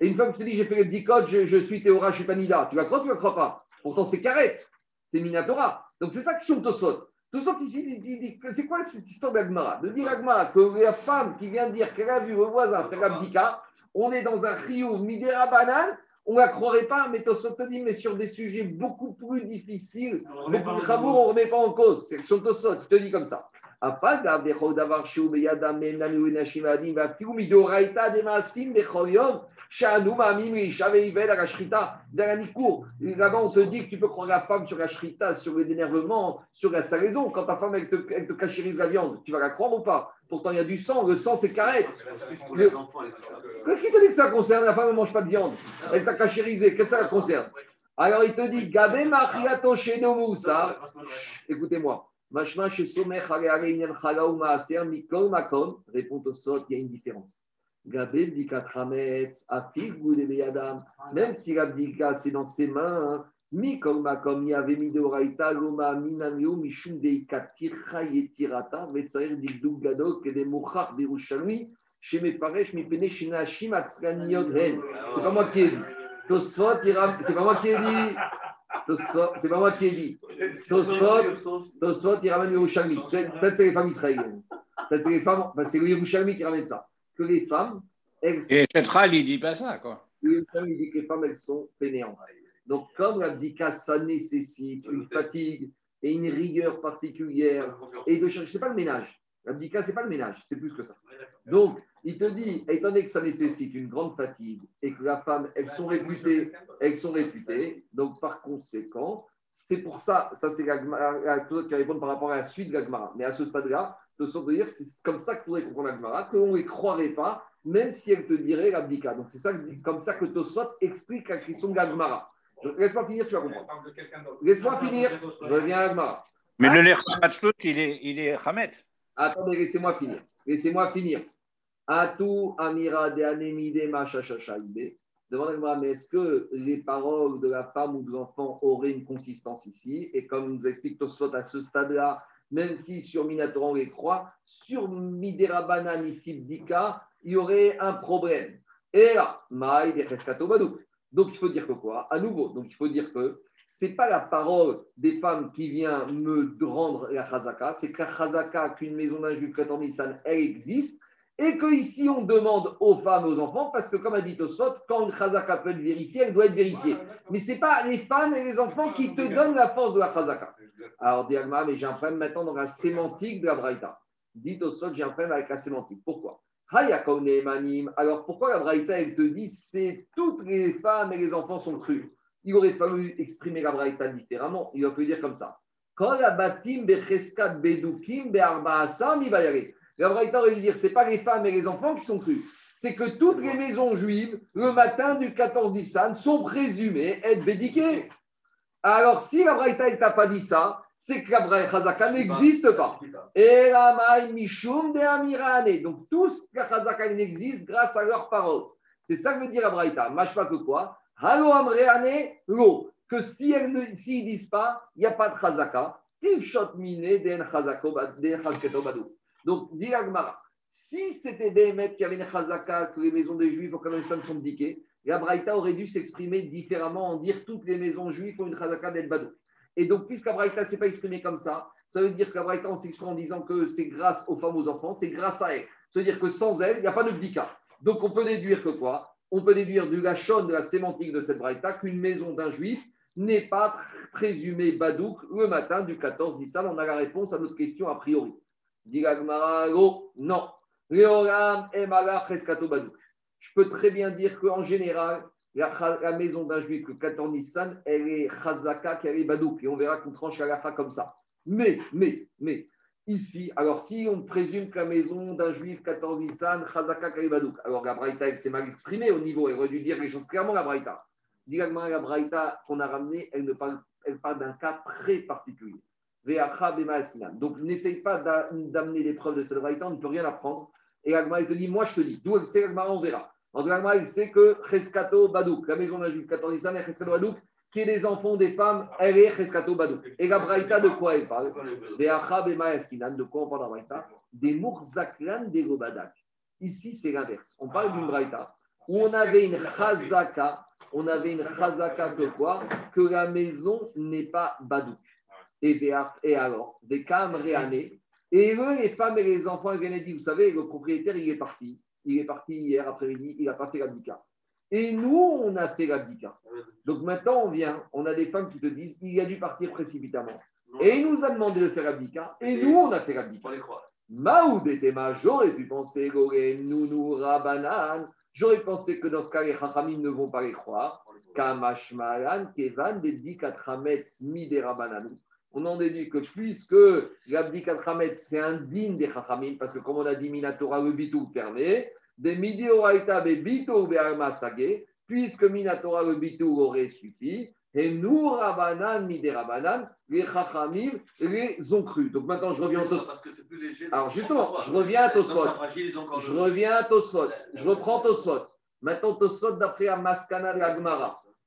Et une que tu te dis, j'ai fait le dicode, je, je suis Théora, je suis pas Nida, tu vas croire, tu vas croire pas? Pourtant, c'est carrette, c'est Minatora. Donc, c'est ça qui sont Tosot. Tosot, ici, il dit- c'est quoi cette histoire d'Agmara? De dire Agmara que la femme qui vient de dire qu'elle a vu le voisin faire l'abdika, on est dans un rio midera banane, on ne la croirait pas, mais Tosot te dit, mais sur des sujets beaucoup plus difficiles, beaucoup plus on ne remet pas en cause. C'est sur Tosot, il te dit comme ça. Davar là-bas, on te dit que tu peux croire la femme sur la shrita, sur le dénervement, sur la salaison. Quand ta femme, elle te, elle te cachérise la viande, tu vas la croire ou pas? Pourtant, il y a du sang. Le sang, c'est carrette. Le- qui te dit que ça concerne? La femme ne mange pas de viande. Elle t'a cachérisé. Qu'est-ce que ça la concerne? Alors, il te dit Gabe machiato moussa. Écoutez-moi. Mashma chez inyan maaser mikol makom. Répond au sot, il y a une différence. Même si l'abdika, c'est dans ses mains, hein. mikol makom, il avait mis de oraita, loma minanyo, mishum deikat tircha yetirata, vetsair digdug gadol, kede mouchach birushalui, chez mes paresh, mi pene shinashim atzraniot hen. C'est pas moi qui ai dit. Tosfot, c'est pas moi qui ai dit. C'est pas moi qui ai dit. Tosfot, il ramène Yerushalmi. Peut-être c'est les femmes israéliennes. Peut-être c'est les femmes, c'est le Yerushalmi qui ramène ça. Que les femmes, elles, Et Chetral, il dit pas ça, quoi. il dit que les femmes, elles sont fainéantes. Donc, comme l'abdika, ça nécessite une fatigue et une rigueur particulière, et de chercher, c'est pas le ménage. L'abdika, c'est pas le ménage, c'est plus que ça. Donc, il te dit, étant donné que ça nécessite une grande fatigue et que la femme, elles sont réputées, elles sont réputées, donc par conséquent, c'est pour ça, ça c'est la la- qui répond par rapport à la suite de la Gemara. Mais à ce stade-là, de sorte de dire, c'est comme ça qu'il faudrait comprendre la Gemara, qu'on ne les croirait pas, même si elle te dirait l'abdika. Donc c'est ça, comme ça que Tosot explique la question de la Gemara. Laisse-moi finir, tu vas comprendre. Laisse-moi finir, je reviens à la Gemara. Mais le lait Hamatlout, il est, il est Hamet. Attendez, laissez-moi finir. Laissez-moi finir. Atou Amira de Anemide Machachachaibe. Demande à moi, mais est-ce que les paroles de la femme ou de l'enfant auraient une consistance ici? Et comme nous explique Tosfot à ce stade-là, même si sur Minatora on les croit, sur Midera Banan ici, Dika, il y aurait un problème. Et là, Maï. Donc il faut dire que quoi? À nouveau, donc il faut dire que c'est pas la parole des femmes qui vient me rendre la chazaka, c'est que la chazaka, qu'une maison d'un juif 14 Nissan, elle existe, et qu'ici on demande aux femmes et aux enfants, parce que comme a dit Tosfot, quand une chazaka peut être vérifiée, elle doit être vérifiée. Mais ce n'est pas les femmes et les enfants qui te donnent la force de la chazaka. Alors, Diagma, mais j'ai un problème maintenant dans la sémantique de la Braïta. Dit Tosfot, j'ai un problème avec la sémantique. Pourquoi? Alors, pourquoi la Braïta, elle te dit c'est toutes les femmes et les enfants sont crus? Il aurait fallu exprimer la Braïta différemment. Il aurait fallu dire comme ça. La Braïta aurait dû dire c'est pas les femmes et les enfants qui sont crus. C'est que toutes les maisons juives, le matin du 14 Nissan, sont présumées être bédiquées. Alors, si la Braïta ne t'a pas dit ça, c'est que la Braïta Chazaka n'existe pas. Et la mishum de amirane. Donc, tous la Chazaka n'existe grâce à leurs paroles. C'est ça que veut dire la Braïta. Mâche pas que quoi? Halo amreane lo. Que si elles ne disent pas, il n'y a pas de Chazaka. Tivshot mine den chazako ba- den chazketo badou. Donc, dit Agmara, si c'était Béhémet qui avait une Chazaka, que les maisons des Juifs, comme ça, sont indiquées, la Braïta aurait dû s'exprimer différemment, en dire toutes les maisons juives ont une Chazaka d'El Badou. Et donc, puisque la Braïta ne s'est pas exprimée comme ça, ça veut dire que la Braïta, s'exprime en disant que c'est grâce aux femmes, aux enfants, c'est grâce à elles. Ça veut dire que sans elles, il n'y a pas de bdika. Donc, on peut déduire que quoi? On peut déduire du lachon, de la sémantique de cette Braïta, qu'une maison d'un juif n'est pas présumée Badouk le matin du 14 Nissan. On a la réponse à notre question a priori. Dit non. Je peux très bien dire qu'en général, la, maison d'un juif, le 14 Nissan, elle est chazaka, qu'elle Badouk. Et on verra qu'on tranche à la fin comme ça. Mais, mais, mais, ici, alors si on présume que la maison d'un juif 14 Nissan, chazaka, qu'elle est alors la Braïta, elle s'est mal exprimée au niveau, elle aurait dû dire les choses clairement, la Braïta. Dit la Braïta qu'on a ramenée, elle, ne elle parle d'un cas très particulier. Donc, n'essaye pas d'a- d'amener les preuves de cette Braïta, on ne peut rien apprendre. Et l'Agma, il te dit, moi je te dis, d'où elle sait l'Agma, on verra. Cas, l'Agma, il sait que Cheskato Badouk, la maison d'un juif 14 Nissan, est Cheskato Badouk, qui est des enfants des femmes, elle est Cheskato Badouk. Et la Braïta, de quoi elle parle? De quoi on parle la Braïta Des Mourzaklan des Gobadak. Ici, c'est l'inverse. On parle d'une braïta où on avait une chazaka, on avait une chazaka que quoi? Que la maison n'est pas badouk. Et, alors, des cam réanés. Et eux, les femmes et les enfants, ils viennent et disent, vous savez, le propriétaire, il est parti. Il est parti hier après-midi, il n'a pas fait l'abdika. Et nous, on a fait l'abdika. Donc maintenant, on vient, on a des femmes qui te disent, il a dû partir précipitamment. Et il nous a demandé de faire l'abdika. Et nous, on a fait croit. Maoud était j'aurais pu penser, Nounou, Rabanan. J'aurais pensé que dans ce cas, les Chachamim ne vont pas les croire. Kamashmalan, Kevan, Dedikat Hametz, Mide Rabananou. On en déduit que puisque l'abdikat Hametz, c'est un digne des Chachamim, parce que comme on a dit, Minatora, le bitou permet, des Midi Oraita, be bitou sage, puisque Minatora, le bitou aurait suffi, et nous, Rabanan, Mide Rabanan, les Chachamim les ont cru. Donc maintenant, je reviens au Tos. Parce que c'est plus léger. Alors, justement, je reviens à Tosfot. Je reviens à Tosfot. Je reprends Tosfot. Maintenant, Tosfot d'après Amaskana de la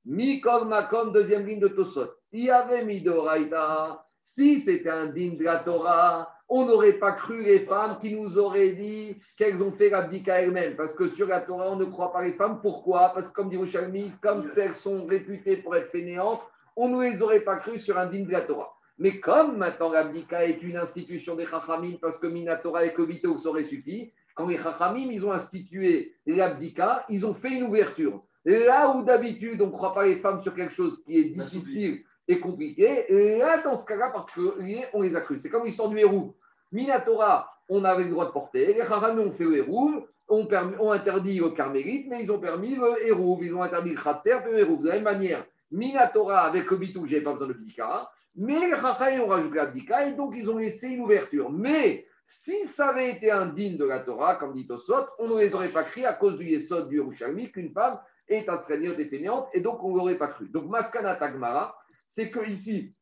Mikol Makom, deuxième ligne de Tosfot. Il y avait Midoraita. Si c'était un digne de la Torah, on n'aurait pas cru les femmes qui nous auraient dit qu'elles ont fait l'abdika elles-mêmes. Parce que sur la Torah, on ne croit pas les femmes. Pourquoi? Parce que, comme dit Rouchalmis, comme elles sont réputées pour être fainéantes, on ne les aurait pas crues sur un digne de la Torah. Mais comme maintenant l'abdika est une institution des Chachamim, parce que Minatora et Kobito, ça aurait suffi, quand les Chachamim, ils ont institué l'abdika, ils ont fait une ouverture. Là où d'habitude, on ne croit pas les femmes sur quelque chose qui est difficile et compliqué, là, dans ce cas-là, parce qu'on les a crus. C'est comme l'histoire du héros. Minatora, on avait le droit de porter, les Chachamim ont fait le héros, ont, ont interdit le carmélite, mais ils ont permis le héros, ils ont interdit le khatser, le héros. De la même manière, Minatora, avec le bitou, je n'avais pas besoin de bdika, mais les Chachamim ont rajouté l'abdika, et donc ils ont laissé une ouverture. Mais si ça avait été un digne de la Torah, comme dit Tosot, on ne les aurait pas cru à cause du Yesod du Yerushalmi qu'une femme est enseignante et fainéante, et donc on ne l'aurait pas cru. Donc Maskana Tagmara, c'est que ici,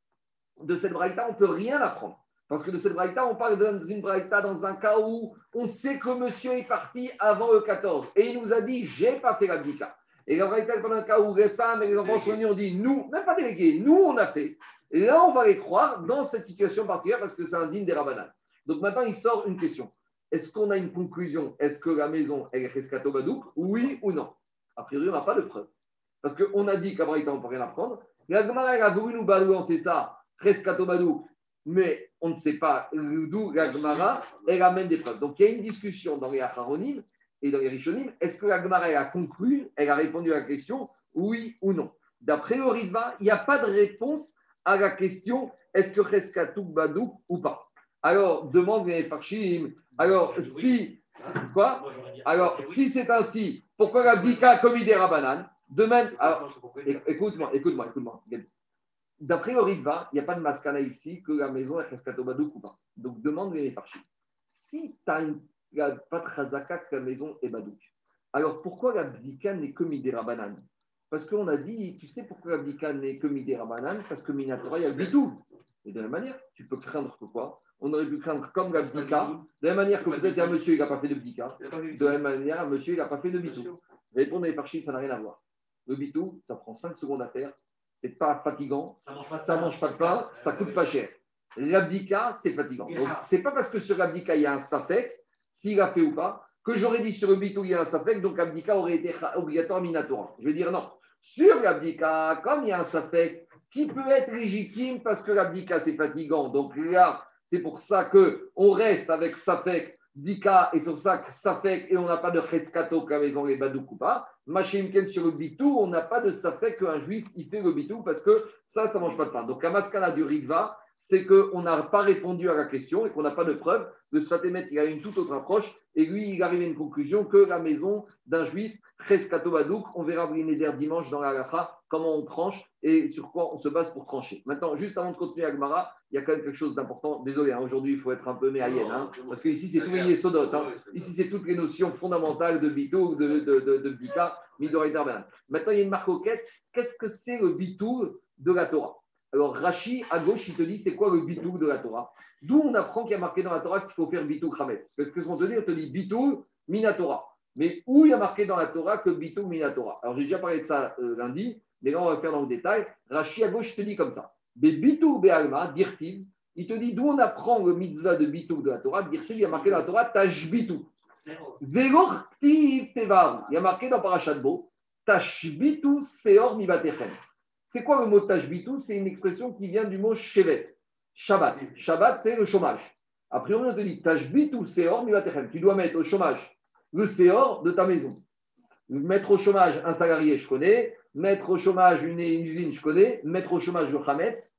de cette braïta, on ne peut rien apprendre. Parce que de cette braïta, on parle d'une braïta dans un cas où on sait que monsieur est parti avant le 14 et il nous a dit j'ai pas fait l'abdika. Et la braïta, dans un cas où les femmes et les enfants sont venus, on dit nous, même pas délégués, nous on a fait. Et là, on va les croire dans cette situation particulière parce que c'est un digne des rabanades. Donc maintenant, il sort une question. Est-ce qu'on a une conclusion? Est-ce que la maison, elle est rescato badouk? Oui ou non? A priori, on n'a pas de preuve. Parce qu'on a dit qu'à Braïta, on ne peut rien apprendre. La Gemara, elle a voulu nous balancer ça, rescato badouk, mais on ne sait pas d'où la Gemara, elle amène des preuves. Donc il y a une discussion dans les Acharonim et dans les Rishonim. Est-ce que la Gemara, elle a conclu, elle a répondu à la question, oui ou non? D'après le Ritva, il n'y a pas de réponse à la question est-ce que rescato badouk ou pas? Alors, demande les Farshim. Alors, si. Quoi Alors, si c'est ainsi, pourquoi la Bika commis des Rabanan Demain. Alors, é- écoute-moi, écoute-moi, écoute-moi. D'après le Ritva, il n'y a pas de maskana ici que la maison est Badouk ou pas. Donc, demande les Farshim. Si tu n'as pas de Chazaka que la maison est Badouk, alors pourquoi la Bika n'est que des Rabanan Parce qu'on a dit, tu sais pourquoi la Bika n'est que des Rabanan Parce que Minatora, il y a le Bitou. Et de la même manière, tu peux craindre que quoi? On aurait pu craindre comme la Bika, de la même manière que peut-être un monsieur, il n'a pas fait de Bika. De la même manière, un monsieur, il n'a pas fait de bitou. Répondre les parchis, ça n'a rien à voir. Le bitou, ça prend 5 secondes à faire. C'est pas fatigant. Ça ne mange pas de pain. Ça coûte pas cher. L'abdika, c'est fatigant. Donc, c'est pas parce que sur l'abdika, il y a un safek, s'il a fait ou pas, que j'aurais dit sur le bitou, il y a un safek, donc l'abdika aurait été obligatoire minatora. Je vais dire non. Sur l'abdika, comme il y a un safek, qui peut être légitime parce que l'abdika, c'est fatigant. Donc là, c'est pour ça qu'on reste avec safek Dika et sur ça, Safek, et on n'a pas de Cheskato comme les Badouk ou pas. Sur le bitou, on n'a pas de Safek qu'un juif il fait le bitou parce que ça, ça ne mange pas de pain. Donc la mascala du Ritva, c'est qu'on n'a pas répondu à la question et qu'on n'a pas de preuve. Le Sfatémet, il a une toute autre approche et lui, il arrive à une conclusion que la maison d'un juif, Badouk, on verra Blinéder dimanche dans la Lacha, comment on tranche et sur quoi on se base pour trancher. Maintenant, juste avant de continuer Agmara, il y a quand même quelque chose d'important. Désolé, hein, aujourd'hui, il faut être un peu méaïenne, hein, parce que ici, c'est tous les sodotes. Hein. Ici, c'est toutes les notions fondamentales de bitou, de, de, de, de Darbanan. Maintenant, il y a une marque au. Qu'est-ce que c'est le bitou de la Torah? Alors, Rashi, à gauche, il te dit c'est quoi le bitou de la Torah? D'où on apprend qu'il y a marqué dans la Torah qu'il faut faire bitou kramet. Parce que ce qu'on te dit, on te dit bitou minatora. Mais où il y a marqué dans la Torah que bitou minatora Alors, j'ai déjà parlé de ça euh, lundi, mais là, on va faire dans le détail. Rashi, à gauche, il te dit comme ça. Mais bitou be'alma, dirtiv, il te dit d'où on apprend le mitzvah de bitou de la Torah? Dirtiv, il y a marqué dans la Torah, taj bitou. Velortiv tevaru. Il y a marqué dans Parashat Bo, Tashbitu seor mibatechem. C'est quoi le mot tashbitu C'est une expression qui vient du mot shevet, Shabbat. Shabbat, c'est le chômage. A priori, on te dit tashbitu seor mibatechem. Tu dois mettre au chômage le seor de ta maison. Mettre au chômage un salarié, je connais. Mettre au chômage une, usine, je connais. Mettre au chômage le Hametz,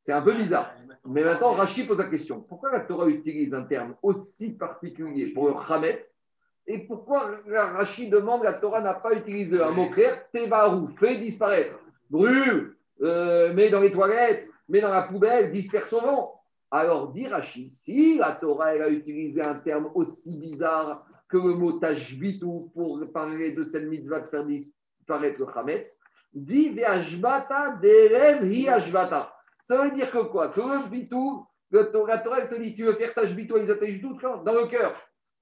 c'est un peu bizarre. Mais maintenant, Rachid pose la question pourquoi la Torah utilise un terme aussi particulier pour le Hametz? Et pourquoi Rachid demande la Torah n'a pas utilisé un mot clair? Tevaru, fait disparaître, brûle, euh, mets dans les toilettes, mets dans la poubelle, disperse au vent. Alors, dit Rachid, si la Torah a utilisé un terme aussi bizarre que le mot tashbitu pour parler de cette mitzvah de faire disparaître le Hametz, dit ve'ashbata derev hi. Ça veut dire que quoi? Que le bitou, la Torah te dit tu veux faire tashbitu dans le cœur.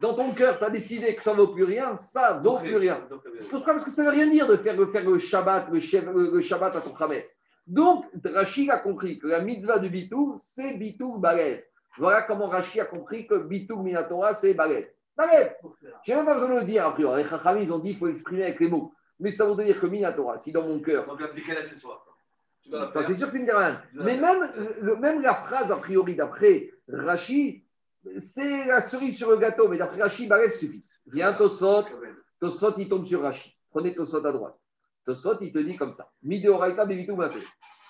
Dans ton cœur, tu as décidé que ça ne vaut plus rien, ça ne vaut plus rien. Pourquoi Parce que ça ne veut rien dire de faire, de faire le Shabbat, le, chef- le Shabbat à ton Hametz. Donc, Rachid a compris que la mitzvah du bitou, c'est bitou baled. Voilà comment Rachid a compris que bitou minatora, c'est baled. Baled j'ai même pas besoin de le dire, a priori. Les Chachamim, ils ont dit qu'il faut exprimer avec les mots. Mais ça voudrait dire que Minatora, si dans mon cœur, Donc, ça c'est sûr que c'est une Mais même, même la phrase, a priori, d'après Rachid, c'est la cerise sur le gâteau. Mais d'après Rachid, Balès suffit. Viens Tosot, Tosot, il tombe sur Rachid. Prenez Tosot à droite. Tosot, il te dit comme ça. Mideoraita bevitu masé.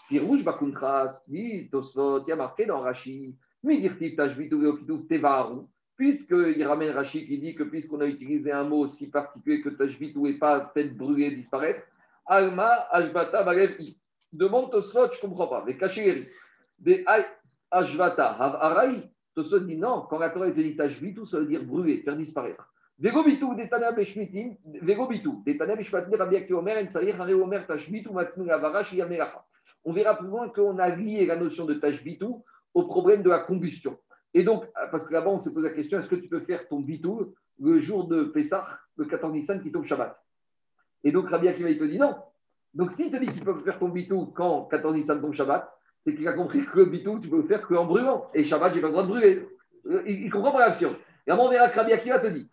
Puis rouge bakuntras, dit Tosot, il y a marqué dans Rachid. Midirtif tashvitu veokitu tevaru. Puisqu'il ramène Rachid qui dit que puisqu'on a utilisé un mot aussi particulier que tashvitu et pas fait brûler, disparaître, Alma, Ashbata, Balev, I. Demande Tosot, je ne comprends pas. Mais cachez Des Ay- Ashvata, Hav Arai. Tosot dit non, quand la Torah te dit tashvitu, ça veut dire brûler, faire disparaître. Omer, Omer, Tashbitu. On verra plus loin qu'on a lié la notion de tashbitu au problème de la combustion. Et donc, parce que là-bas, on s'est posé la question est-ce que tu peux faire ton bitou le jour de Pessah, le 14 Nissan qui tombe Shabbat? Et donc, Rabbi Akiva, il te dit non. Donc, s'il te dit que tu peux faire ton bitou quand 14 Nissan tombe Shabbat, c'est qu'il a compris que le bitou, tu peux le faire qu'en brûlant. Et Shabbat, j'ai pas le droit de brûler. Euh, Il, il comprend pas l'action. Et à un moment, on verra que Rabbi Akiva te dit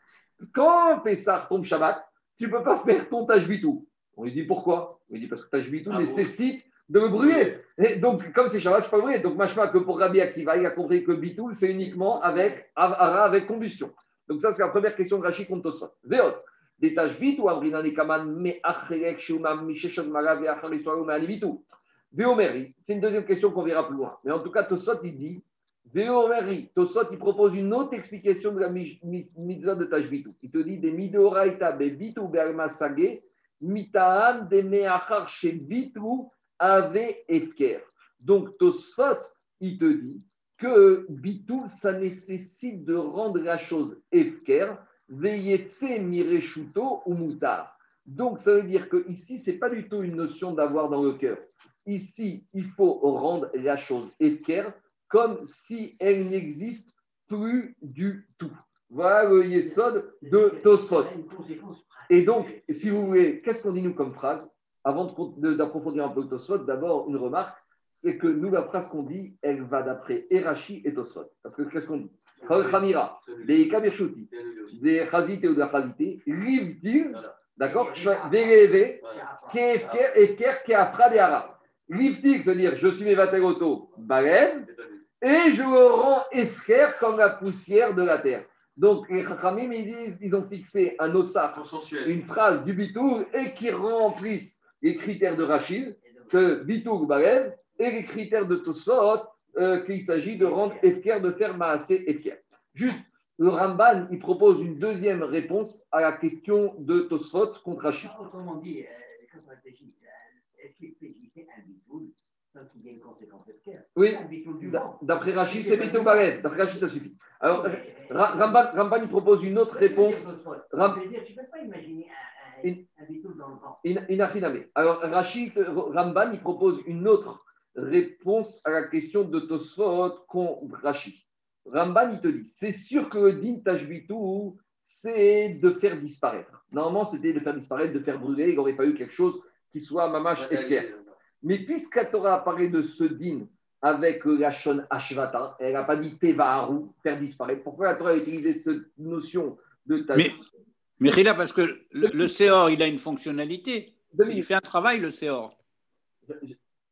quand Pessah tombe Shabbat, tu ne peux pas faire ton tâche bitou. On lui dit pourquoi? On lui dit parce que tâche bitou Ah bon nécessite de le brûler. Et donc, comme c'est Shabbat, je peux pas le brûler. Donc, machma que pour Rabbi Akiva, il a compris que bitou, c'est uniquement avec Ara, avec combustion. Donc, ça, c'est la première question de Rachid contre Tosfot. Véot. Des tâches bitou, Abrina Nekaman, me achelek, shumam, misheshon, marav, achar, l'histoire, me alibitou. Véomeri, c'est une deuxième question qu'on verra plus loin. Mais en tout cas, Tosfot, il dit Tosfot, il propose une autre explication de la mi- mi- mitzvah de Tashbitu. Il te dit des midoraita be bitu be'alma sage, mitaam de meachar chez bitu ave efker. Donc, Tosfot, il te dit que bitu, ça nécessite de rendre la chose efker, veyetse mireshuto ou mutar. Donc, ça veut dire que ici, c'est pas du tout une notion d'avoir dans le cœur. Ici, il faut rendre la chose efker comme si elle n'existe plus du tout. Voilà le yesod de pratique. Et donc, si vous voulez, qu'est-ce qu'on dit nous comme phrase Avant d'approfondir un peu Tosfot, d'abord une remarque, c'est que nous, la phrase qu'on dit, elle va d'après Erachi et Tosfot. Parce que qu'est-ce qu'on dit Chol Chamira, des Kabirchuti, des Chazité ou de Livdil, Voilà. d'accord Véleve, Voilà. Efker, Efker, Keafra, Deara. Livdil, c'est-à-dire je suis mes Vateroto, Balev, et je le rends efker comme la poussière de la terre. Donc, les Chachamim, ils disent, ils ont fixé un Consensuel. une phrase du bitour, et qui remplissent les critères de Rachid, que bitour balev, et les critères de Tosot, euh, qu'il s'agit de rendre efker, de faire maasé efker. Juste, le Ramban, il propose une deuxième réponse à la question de Tosot contre Rachid. Autrement dit, euh, quand on réfléchit, euh, est-ce qu'il peut exister un bitoul sans qu'il y ait une conséquence de cœur Oui, d'après Rachid, c'est bitour balev. D'après Rachid, ça suffit. Alors, Ramban, Ramban, il propose une autre réponse. Ram- Je veux dire, tu ne peux pas imaginer un, un, Une- un bitoul dans le vent. In- Inachiname. Alors, Rachid, Ramban, il propose une autre réponse à la question de Tosfot contre Rachid. Ramban, il te dit, c'est sûr que le din c'est de faire disparaître. Normalement, c'était de faire disparaître, de faire brûler. Il n'aurait pas eu quelque chose qui soit mamash efker. Mais puisque la Torah a parlé de ce din avec la shon ashvata, elle n'a pas dit tevaharu, faire disparaître. Pourquoi la Torah a utilisé cette notion de ta Mais, mais Rila, parce que le, le Seor, il a une fonctionnalité. Il fait un travail, le Seor.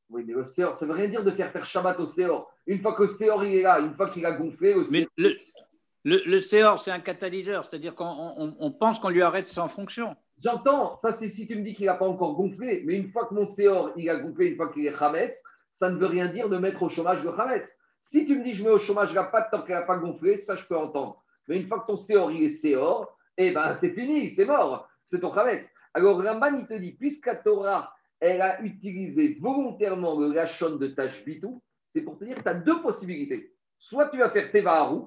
Oui, mais le Séor, ça ne veut rien dire de faire faire Shabbat au Séor. Une fois que le Séor il est là, une fois qu'il a gonflé au Mais Séor, le, le, le Seor, c'est un catalyseur, c'est-à-dire qu'on on- on pense qu'on lui arrête sans fonction. J'entends, ça c'est si tu me dis qu'il n'a pas encore gonflé, mais une fois que mon Séor il a gonflé, une fois qu'il est Hametz, ça ne veut rien dire de mettre au chômage le Hametz. Si tu me dis je mets au chômage la pâte tant qu'elle n'a pas gonflé, ça je peux entendre. Mais une fois que ton Séor il est Séor, eh ben c'est fini, c'est mort, c'est ton Hametz. Alors Ramban il te dit, puisque la Torah elle a utilisé volontairement le lachon de Tashbitou, c'est pour te dire que tu as deux possibilités. Soit tu vas faire Tevaharu,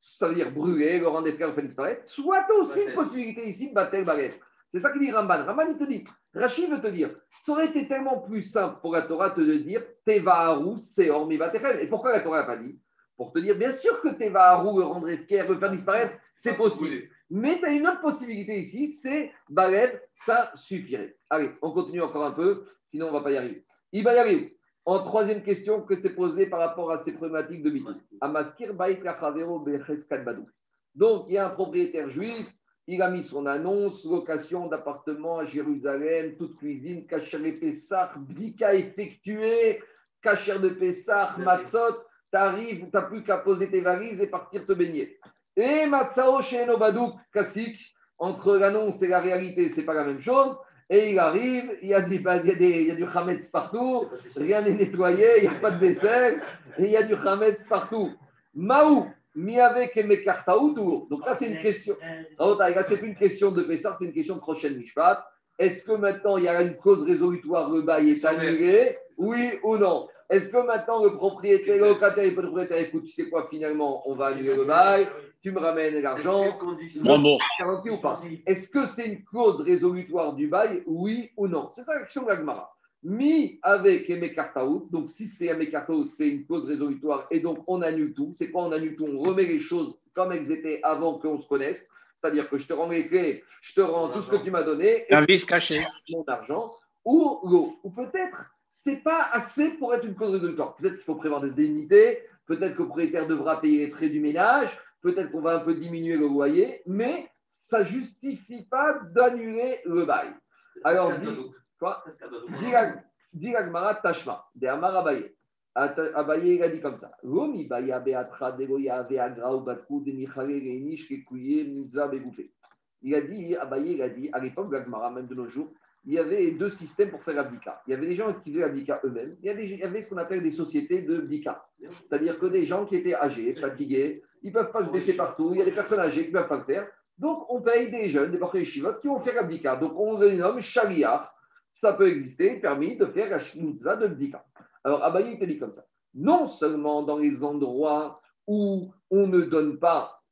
ça veut dire brûler, le rendre des frères, soit tu as aussi une possibilité ici de battre Baret. C'est ça qu'il dit Ramban. Ramban, il te dit, Rachid veut te dire, ça aurait été tellement plus simple pour la Torah te de dire Tevaharu, Seor, Mivatechem. Et pourquoi la Torah n'a pas dit? Pour te dire, bien sûr que Tevaharu, le rendre fier, le faire disparaître, c'est possible. Mais tu as une autre possibilité ici, c'est Baled, ça suffirait. Allez, on continue encore un peu, sinon on ne va pas y arriver. Il va y arriver. En troisième question que c'est posé par rapport à ces problématiques de Bitus. Amaskir Bait Becheskat Badou. Donc, il y a un propriétaire juif, il a mis son annonce, location d'appartement à Jérusalem, toute cuisine, Kacher et Pessah, Bdika effectué, Kacher de Pessah, Matzot, t'arrives, tu n'as plus qu'à poser tes valises et partir te baigner. Et Matzao chez Nobadouk, Kassik, entre l'annonce et la réalité, c'est pas la même chose. Et il arrive, il y a, des, il y a, des, il y a du Hametz partout, rien n'est nettoyé, il n'y a pas de vaisselle, et il y a du Hametz partout. Maou, mi avec et mekartaou toujours. Donc là, c'est une question. Ah, Là, c'est plus une question de Pessah, c'est une question de prochaine Mishpat. Est-ce que maintenant il y a une cause résolutoire, le bail est annulé Oui ou non Est-ce que maintenant le propriétaire, le locataire, il peut le propriétaire, écoute, tu sais quoi, finalement, on va annuler le bail, tu me ramènes l'argent, ou pas Est-ce que c'est une clause résolutoire du bail Oui ou non C'est ça la question de la Gemara. Mi avec Emekartaout, donc si c'est Emekartaout, c'est une clause résolutoire et donc on annule tout. C'est quoi on annule tout? On remet les choses comme elles étaient avant qu'on se connaisse. C'est-à-dire que je te rends les clés, je te rends tout ce que tu m'as donné et Un vice caché. mon argent ou l'eau. Ou peut-être c'est pas assez pour être une cause résolutoire. Peut-être qu'il faut prévoir des indemnités, peut-être que le propriétaire devra payer les frais du ménage, peut-être qu'on va un peu diminuer le loyer, mais ça justifie pas d'annuler le bail. Alors, dis, quoi Gemara Tashma, de Amar Abaye. Abaye, il a dit comme ça. Romi baya beatra veagra ou de nichare reinish begoufe. Il a dit, Abaye, il a dit, à l'époque de même de nos jours, il y avait deux systèmes pour faire l'abdika. Il y avait des gens qui faisaient l'abdika eux-mêmes. Il il y avait ce qu'on appelle des sociétés de bdika. C'est-à-dire que des gens qui étaient âgés, fatigués, ils ne peuvent pas se baisser partout. Il y a des personnes âgées qui ne peuvent pas le faire. Donc, on paye des jeunes, des chivotes qui vont faire l'abdika. Donc, on les nomme shaliach. Ça peut exister, permis de faire la mitzvah de bdika. Alors, Abaye, te dit comme ça. Non seulement dans les endroits où on ne donne pas,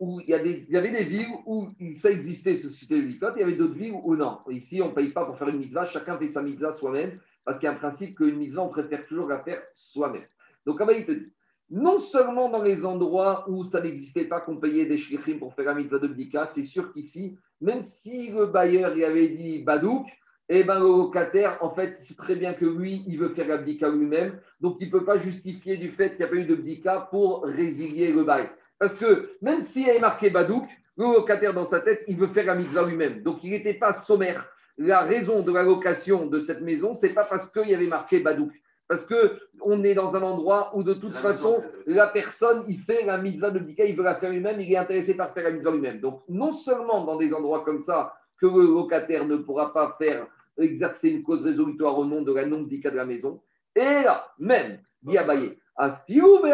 où il y, a des, il y avait des villes où ça existait, ce système de bdika, il y avait d'autres villes où non. Ici, on ne paye pas pour faire une mitzvah, chacun fait sa mitzvah soi-même, parce qu'il y a un principe qu'une mitzvah, on préfère toujours la faire soi-même. Donc, Abaye, te dit, non seulement dans les endroits où ça n'existait pas qu'on payait des shlichim pour faire la mitzvah de bdika, c'est sûr qu'ici, même si le bailleur y avait dit badouk, eh ben, le locataire, en fait, c'est très bien que lui, il veut faire la bdika lui-même, donc il ne peut pas justifier du fait qu'il n'y a pas eu de bdika pour résilier le bail. Parce que même s'il y avait marqué badouk, le locataire dans sa tête, il veut faire la mitzvah lui-même. Donc il n'était pas sommaire. La raison de la location de cette maison, c'est pas parce qu'il y avait marqué badouk. Parce qu'on est dans un endroit où de toute La façon, maison, la personne, il fait la mitzvah de bdika, il veut la faire lui-même, il est intéressé par faire la mitzvah lui-même. Donc non seulement dans des endroits comme ça, que le locataire ne pourra pas faire exercer une cause résolutoire au nom de la non-bdika de la maison. Et là, même, dit Abaye, à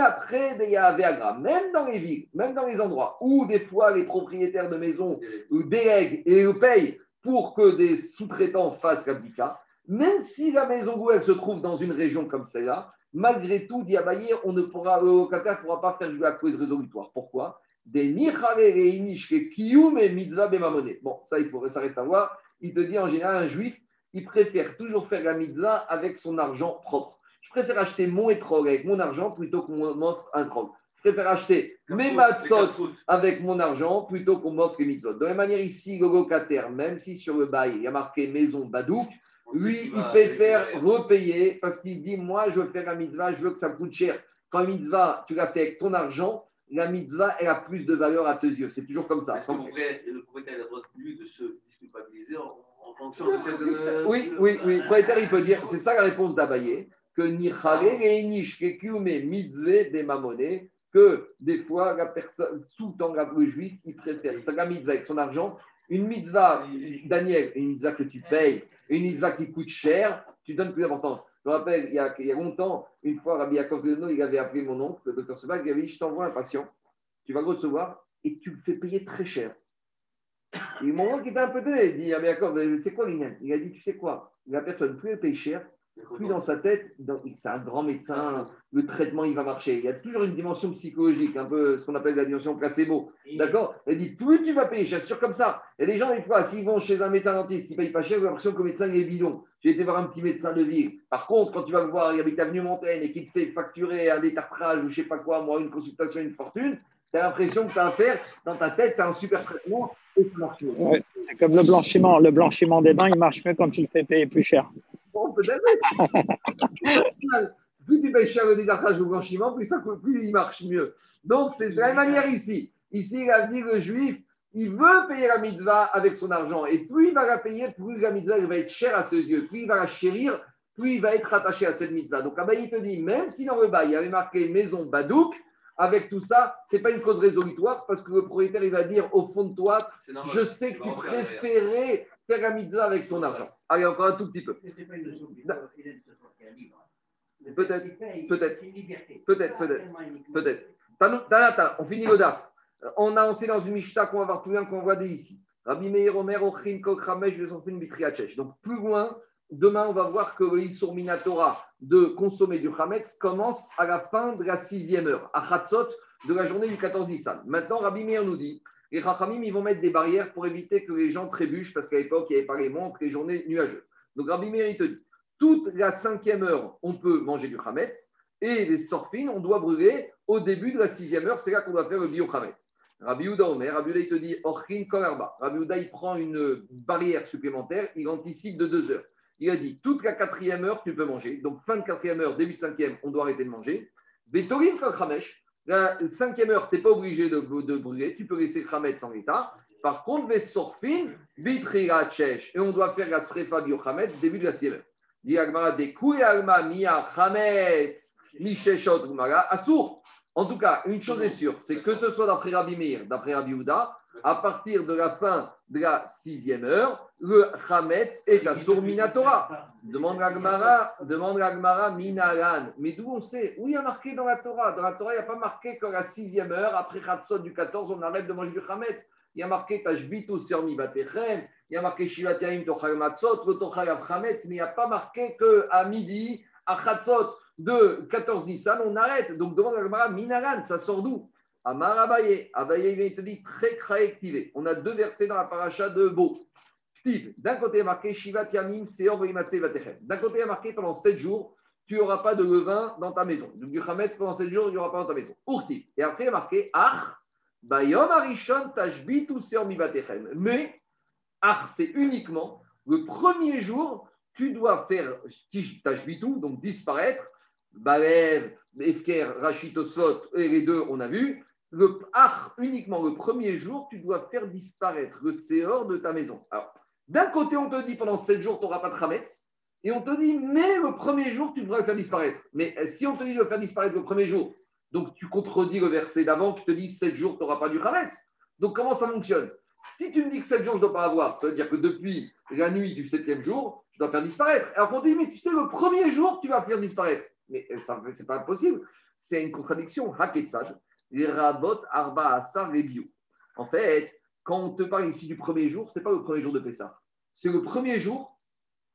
après même dans les villes, même dans les endroits où des fois les propriétaires de maisons délèguent et payent pour que des sous-traitants fassent l'abdika, même si la maison où elle se trouve dans une région comme celle-là, malgré tout, dit Abaye, on ne pourra, le locataire ne pourra pas faire jouer la cause résolutoire. Pourquoi? Des. Bon, ça, il faut, ça reste à voir. Il te dit en général, un juif, il préfère toujours faire la mitzvah avec son argent propre. Je préfère acheter mon étrog avec mon argent plutôt qu'on m'offre un trog. Je préfère acheter mes matzos avec mon argent plutôt qu'on m'offre les mitzvot. De la même manière, ici, le locataire, même si sur le bail, il y a marqué maison Badouk, lui, il préfère repayer parce qu'il dit Moi, je veux faire la mitzvah, je veux que ça coûte cher. Quand la mitzvah, tu l'as fait avec ton argent, la mitzvah, elle a plus de valeur à tes yeux. C'est toujours comme ça. Est-ce que le propriétaire le propriétaire a le droit lui de se disculpabiliser en, en fonction de cette. euh, Oui, oui, oui. Le propriétaire, il peut dire, c'est ça la réponse d'Abaye, que Nichale et Nish Kekume Mitzvah des Mamonés, que des fois, la personne, tout le temps, le juif, il préfère la mitzvah avec son argent. Une mitzvah, Daniel, une mitzvah que tu payes, une mitzvah qui coûte cher, tu donnes plus d'importance. Je me rappelle, il y, a, longtemps, une fois, Rabbi Yaakov il avait appelé mon oncle, le docteur Sebag, il avait dit Je t'envoie un patient, tu vas le recevoir et tu le fais payer très cher. Et mon oncle était un peu donné, il dit Rabbi Yaakov, c'est quoi l'ignan Il a dit Tu sais quoi? La personne, plus elle paye cher, plus dans sa tête, c'est un grand médecin, le traitement il va marcher. Il y a toujours une dimension psychologique, un peu ce qu'on appelle la dimension placebo. D'accord? Elle dit plus tu vas payer sûr comme ça. Et les gens, des fois, s'ils vont chez un médecin dentiste qui ne paye pas cher, ils ont l'impression que le médecin il est bidon. J'ai été voir un petit médecin de ville. Par contre, quand tu vas le voir, il habite avenue Montaigne et qu'il te fait facturer un détartrage ou je sais pas quoi, moi, une consultation, une fortune, tu as l'impression que tu as affaire, dans ta tête, tu as un super traitement et ça marche mieux. Ouais, c'est comme le blanchiment. Le blanchiment des dents, il marche mieux quand tu le fais payer plus cher. Bon, peut-être. plus tu payes cher le détartrage ou le blanchiment, plus, ça, coûte- plus il marche mieux. Donc, c'est de la même manière ici. Ici, il a dit le juif, il veut payer la mitzvah avec son argent. Et plus il va la payer, plus la mitzvah elle va être chère à ses yeux. Plus il va la chérir, plus il va être attaché à cette mitzvah. Donc, Abaye te dit, même si dans le bail, il y avait marqué maison Badouk, avec tout ça, ce n'est pas une cause résolutoire parce que le propriétaire, il va dire au fond de toi, normal. je sais que Tu préférais faire la mitzvah avec ton argent. Allez, encore un tout petit peu. Peut-être, peut-être, peut-être, peut-être, peut-être. On finit le DAF. Euh, On a lancé dans une Mishnah qu'on va voir plus loin qu'on voit dès ici. Rabbi Meir Omer, Ochrin, Kok, Ramesh, Vesofin, Bitriachech. Donc plus loin, demain, on va voir que le Issour Minatora de consommer du Hametz commence à la fin de la sixième heure, à Chatzot de la journée du 14 Nissan. Maintenant, Rabbi Meir nous dit les Rachamim, ils vont mettre des barrières pour éviter que les gens trébuchent, parce qu'à l'époque, il n'y avait pas les montres, les journées nuageuses. Donc Rabbi Meir, il te dit toute la cinquième heure, on peut manger du Hametz, et les sorfines, on doit brûler au début de la sixième heure, c'est là qu'on doit faire le bio Hametz. Rabbi Houda Omer, Rabbi Houda, il te dit Orchin Kolarba. Rabbi Houda, il prend une barrière supplémentaire, il anticipe de deux heures. Il a dit toute la quatrième heure, tu peux manger. Donc, fin de quatrième heure, début de cinquième, on doit arrêter de manger. Vetorin Khamesh, la cinquième heure, tu n'es pas obligé de, brûler, tu peux laisser Khametz en état. Par contre, Vesorfin, Bitrira Chesh, et on doit faire la Srefa bio Khametz, début de la sixième heure. Dit Agmara, de Mia Assour. En tout cas, une chose est sûre, c'est que ce soit d'après Rabbi d'après Rabbi à partir de la fin de la sixième heure, le Hametz est à Minatora. Demande la Gemara, demande la Gemara, Minaran. Mais d'où on sait Où il y a marqué dans la Torah? Dans la Torah, il n'y a pas marqué qu'à la sixième heure, après Chatzot du 14, on arrête de manger du Hametz. Il y a marqué Tashbitu Sermi Batechem, il y a marqué Shivatiaim Tochal Matzot, mais il n'y a pas marqué qu'à midi, à Chatzot de 14 Nissan, on arrête. Donc demande la Gemara, Minaran, ça sort d'où? Amar Abaye, Abaye il te dit très. On a deux versets dans la paracha de Beau. D'un côté, il y a marqué Shivat Yamim, Seor. D'un côté, il y a marqué pendant 7 jours, tu n'auras pas de levain dans ta maison. Donc, du Hametz, pendant 7 jours, il n'y aura pas dans ta maison. Urtiv. Et après, il y a marqué Ach, Bayom Arishon Tashbitu Seor Mivatechem. Mais, Ach, c'est uniquement le premier jour, tu dois faire Tashbitu, donc disparaître. Balev, Efker, Rachitosot, et les deux, on a vu. Le Ach, uniquement le premier jour, tu dois faire disparaître le Seor de ta maison. Alors, d'un côté, on te dit pendant 7 jours, tu n'auras pas de Hametz. Et on te dit, mais le premier jour, tu devras le faire disparaître. Mais euh, si on te dit de le faire disparaître le premier jour, donc tu contredis le verset d'avant qui te dit 7 jours, tu n'auras pas du Hametz. Donc comment ça fonctionne? Si tu me dis que 7 jours, je ne dois pas avoir, ça veut dire que depuis la nuit du septième jour, je dois faire disparaître. Alors on te dit, mais tu sais, le premier jour, tu vas faire disparaître. Mais euh, ça c'est pas possible. C'est une contradiction. Haketsad, les rabot, arba, asar, bio. En fait, quand on te parle ici du premier jour, ce n'est pas le premier jour de Pessah. C'est le premier jour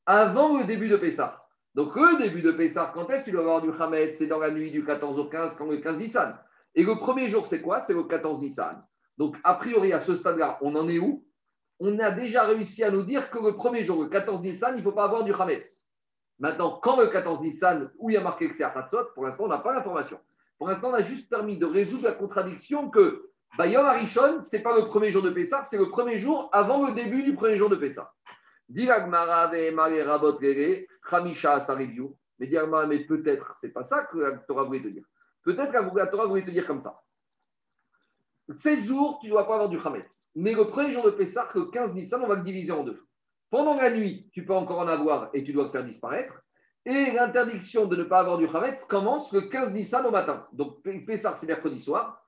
avant le début de Pessah. Donc, le début de Pessah, quand est-ce que tu dois avoir du Hametz? C'est dans la nuit du 14 au 15, quand le 15 Nissan. Et le premier jour, c'est quoi? C'est le 14 Nissan. Donc, a priori, à ce stade-là, on en est où? On a déjà réussi à nous dire que le premier jour, le 14 Nissan, il ne faut pas avoir du Hametz. Maintenant, quand le 14 Nissan, où il y a marqué que c'est Hatzot, pour l'instant, on n'a pas l'information. Pour l'instant, on a juste permis de résoudre la contradiction que Bayom Arishon, ce n'est pas le premier jour de Pessah, c'est le premier jour avant le début du premier jour de Pessah. Mais mais peut-être, c'est pas ça que la Torah voulait te dire. Peut-être que la Torah voulait te dire comme ça. 7 jours, tu ne dois pas avoir du Hametz. Mais le premier jour de Pessah, le 15 Nissan, on va le diviser en deux. Pendant la nuit, tu peux encore en avoir et tu dois le faire disparaître. Et l'interdiction de ne pas avoir du Hametz commence le 15 Nissan au matin. Donc Pessah, c'est mercredi soir.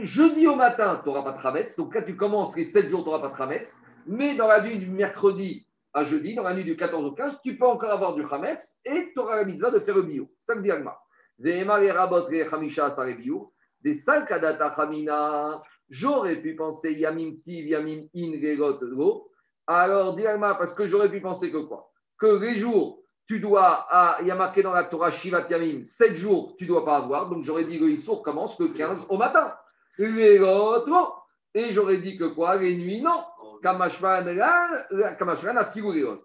Jeudi au matin, tu n'auras pas de Hametz. Donc là, tu commences les 7 jours, tu n'auras pas de Hametz. Mais dans la nuit du mercredi à jeudi, dans la nuit du 14 au 15, tu peux encore avoir du Hametz et tu auras la mitzvah de faire le bio. Ça le dit. Des salkadata chamina, j'aurais pu penser yamim tiv, yamim. Alors, dis Agma, parce que j'aurais pu penser que quoi? Que les jours, tu dois, ah, il y a marqué dans la Torah Shivat Yamim, 7 jours, tu dois pas avoir. Donc, j'aurais dit que l'Issour commence le 15 au matin. Et j'aurais dit que quoi? Les nuits, non. Kamashvan a.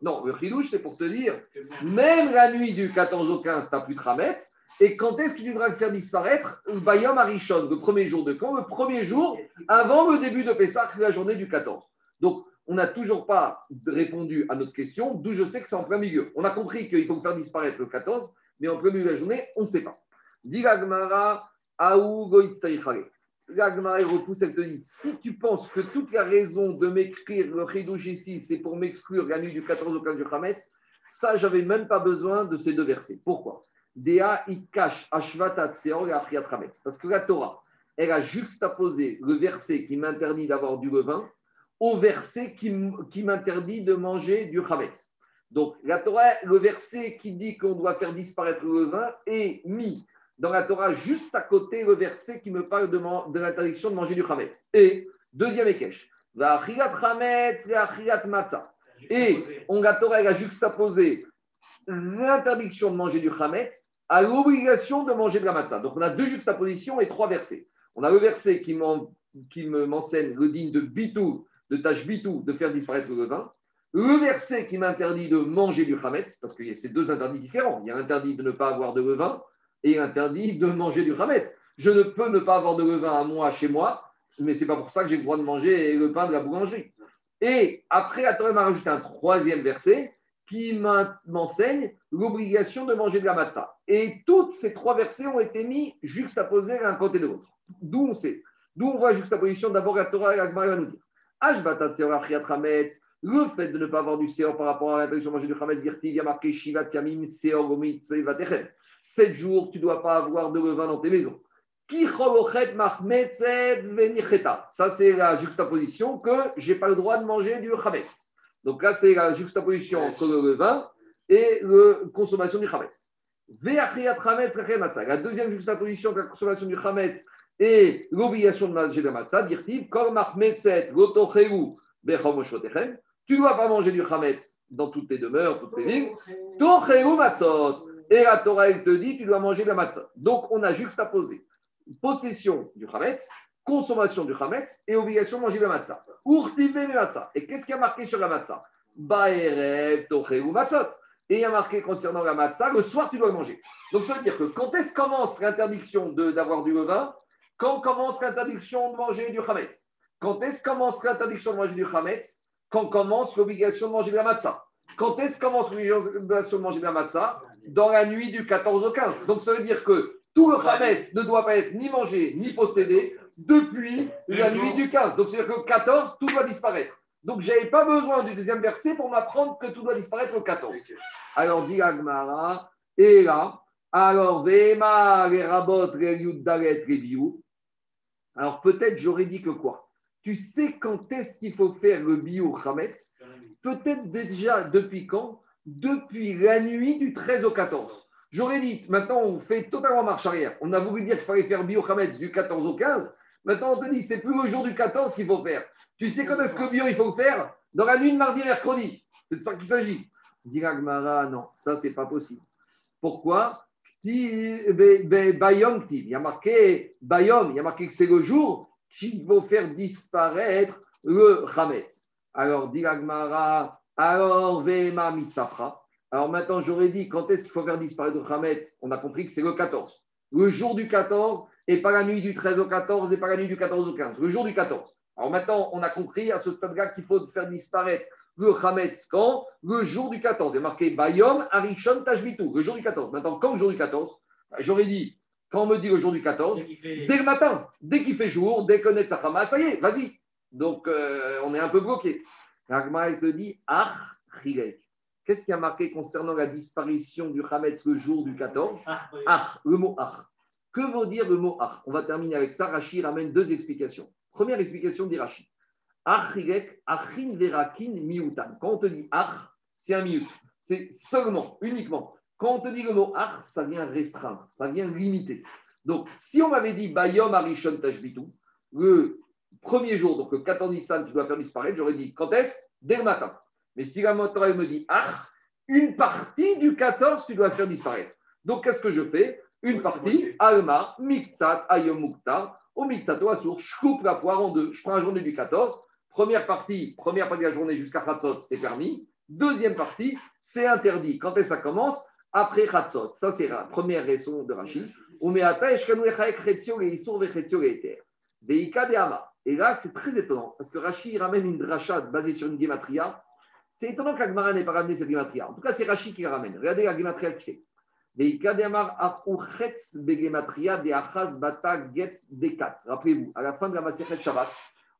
Non, le chidouche, c'est pour te dire, même la nuit du 14 au 15, tu n'as plus de Hametz. Et quand est-ce que tu devras le faire disparaître? Bayam Arishon, le premier jour de quand? Le premier jour avant le début de Pessah, la journée du 14. Donc, on n'a toujours pas répondu à notre question, d'où je sais que c'est en plein milieu. On a compris qu'il faut le faire disparaître le 14, mais en plein milieu de la journée, on ne sait pas. Diragmara, Aou L'Agmara repousse, elle te dit si tu penses que toute la raison de m'écrire le Chidouj ici, c'est pour m'exclure la nuit du 14 au 15 du Hametz, ça, j'avais même pas besoin de ces deux versets. Pourquoi? Dea Ikash Ashvatat Seor. Parce que la Torah, elle a juxtaposé le verset qui m'interdit d'avoir du levain au verset qui, qui m'interdit de manger du Hametz. Donc, la Torah, le verset qui dit qu'on doit faire disparaître le levain est mis dans la Torah juste à côté le verset qui me parle de, l'interdiction de manger du chametz. Et deuxième ékesh, la chametz, la matzah. Et on la Torah a juxtaposé l'interdiction de manger du chametz à l'obligation de manger de la matzah. Donc on a deux juxtapositions et trois versets. On a le verset qui, qui m'enseigne le digne de bitou, de tâche bitou, de faire disparaître le vin. Le verset qui m'interdit de manger du chametz, parce que c'est deux interdits différents. Il y a l'interdit de ne pas avoir de levain et interdit de manger du Hametz. Je ne peux ne pas avoir de levain à moi chez moi, mais ce n'est pas pour ça que j'ai le droit de manger le pain de la boulangerie. Et après, la Torah m'a rajouté un troisième verset qui m'enseigne l'obligation de manger de la matzah. Et tous ces trois versets ont été mis juxtaposés l'un côté de l'autre. D'où on sait. D'où on voit juxtaposition d'abord la Torah et la Gemara nous dire. Le fait de ne pas avoir du séor par rapport à l'interdiction de manger du chametz, il y a marqué Shivat Yamim Seor Gomit Seivatechem. Sept jours, tu ne dois pas avoir de levain dans tes maisons. Ça, c'est la juxtaposition que je n'ai pas le droit de manger du chametz. Donc là, c'est la juxtaposition entre le levain et la consommation du chametz. La deuxième juxtaposition de la consommation du chametz et l'obligation de manger de matzah, dire-t-il, tu ne dois pas manger du chametz dans toutes tes demeures, toutes tes villes. Et la Torah, elle te dit, tu dois manger de la matzah. Donc, on a juxtaposé possession du chametz, consommation du chametz et obligation de manger de la matzah. matzah. Et qu'est-ce qui a marqué sur la matzah? Et il y a marqué concernant la matzah, le soir, tu dois manger. Donc, ça veut dire que quand est-ce commence l'interdiction d'avoir du levain? Quand commence l'interdiction de manger du chametz Quand est-ce commence l'interdiction de manger du chametz Quand commence l'obligation de manger de la matzah Quand est-ce commence l'obligation de manger de la matzah? Dans la nuit du 14 au 15. Donc ça veut dire que tout le Hametz ne doit pas être ni mangé ni possédé depuis la nuit du 15. Donc c'est-à-dire que le 14, tout doit disparaître. Donc je n'avais pas besoin du deuxième verset pour m'apprendre que tout doit disparaître le 14. Alors dit Agmara, et là, alors Vema, les rabot, les yuddalet, les Alors peut-être j'aurais dit que quoi? Tu sais quand est-ce qu'il faut faire le bio Hametz Peut-être déjà depuis quand? Depuis la nuit du 13 au 14. J'aurais dit, maintenant on fait totalement marche arrière. On a voulu dire qu'il fallait faire bio du 14 au 15. Maintenant on te dit, c'est plus le jour du 14 qu'il faut faire. Tu sais quand est-ce que bio il faut faire? Dans la nuit de mardi mercredi. C'est de ça qu'il s'agit. Dit non, ça c'est pas possible. Pourquoi? Bayom, il y a marqué Bayom, il y a marqué que c'est le jour qu'il faut faire disparaître le Hametz. Alors, dit alors, Vema Misafra. Alors maintenant, j'aurais dit, quand est-ce qu'il faut faire disparaître le Hametz? On a compris que c'est le 14. Le jour du 14 et pas la nuit du 13 au 14 et pas la nuit du 14 au 15. Le jour du 14. Alors maintenant, on a compris à ce stade-là qu'il faut faire disparaître le Hametz quand Le jour du 14. C'est marqué Bayom Arishon Tashbitu, le jour du 14. Maintenant, quand le jour du 14 J'aurais dit, Quand on me dit le jour du 14, dès le matin, dès qu'il fait jour, dès que sa femme, ça y est, vas-y. Donc, euh, on est un peu bloqué. Ragma, elle te dit, ah, chilek. Qu'est-ce qui a marqué concernant la disparition du Hametz le jour du 14 Ah, le mot ah. Que veut dire le mot ah On va terminer avec ça. Rachid ramène deux explications. Première explication dit Rachid. Ah, chilek, achin verakin miutan. Quand on te dit ah, c'est un miut. C'est seulement, uniquement. Quand on te dit le mot ah, ça vient restreindre, ça vient limiter. Donc, si on m'avait dit Bayom Arishon Tashbitu, le premier jour, donc le 14 Nissan, tu dois faire disparaître, j'aurais dit quand est-ce? Dès le matin. Mais si la motorelle me dit ah, une partie du 14, tu dois faire disparaître. Donc, qu'est-ce que je fais? Une partie, Alma, Miktsat, Ayom Muktar, au Miktsato Asur, je coupe la poire en deux. Je prends la journée du 14, première partie, première partie de la journée jusqu'à Khatsot, c'est permis. Deuxième partie, c'est interdit. Quand est-ce que ça commence? Après Khatsot. Ça, c'est la première raison de Rachid. Et là, c'est très étonnant, parce que Rachid ramène une dracha basée sur une gematria. C'est étonnant qu'Agmara n'ait pas ramené cette gematria. En tout cas, c'est Rachid qui la ramène. Regardez la gematria qu'il fait. Rappelez-vous, à la fin de la Maseret Shabbat,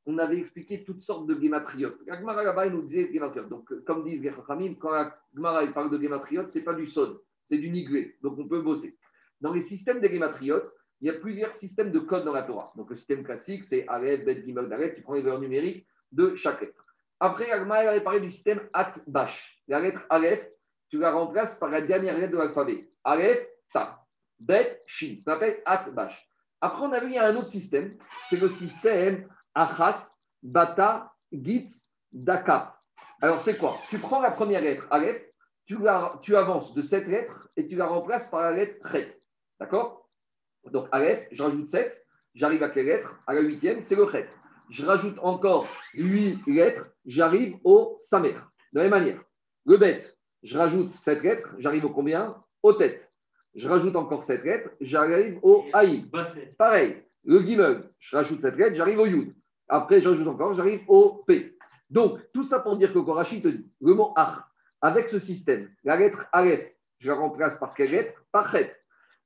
on avait expliqué toutes sortes de gématriotes. La Gemara là-bas, nous disait gématriotes. Donc, euh, comme disent les Chachamim, quand la Gemara parle de gématriotes, ce n'est pas du son, c'est du niglé. Donc, on peut bosser. Dans les systèmes de gématriotes, il y a plusieurs systèmes de codes dans la Torah. Donc, le système classique, c'est Aleph, Bet, Gimel, Dalet, tu prends les valeurs numériques de chaque lettre. Après, la Gemara avait parlé du système At-Bash. La lettre Aleph, tu la remplaces par la dernière lettre de l'alphabet. Aleph, Ta. Bet, Shin. Ça s'appelle At-Bash. Après, on a vu, il y a un autre système, c'est le système Achas, Bata, Gitz, Daka. Alors, c'est quoi? Tu prends la première lettre, Aleph, tu, la, tu avances de cette lettre et tu la remplaces par la lettre Chet. D'accord? Donc, Aleph, je rajoute 7, j'arrive à quelle lettre? À la huitième, c'est le Chet. Je rajoute encore 8 lettres, j'arrive au Samer. De la même manière, le Bet, je rajoute 7 lettres, j'arrive au combien? Au tête. Je rajoute encore 7 lettres, j'arrive au Aïd. Pareil, le Gimel, je rajoute 7 lettres, j'arrive au Yud. Après, j'ajoute encore, j'arrive au P. Donc, tout ça pour dire que Korachi te dit, le mot Ach, avec ce système, la lettre Aleph, je la remplace par quelle lettre? Par Chet.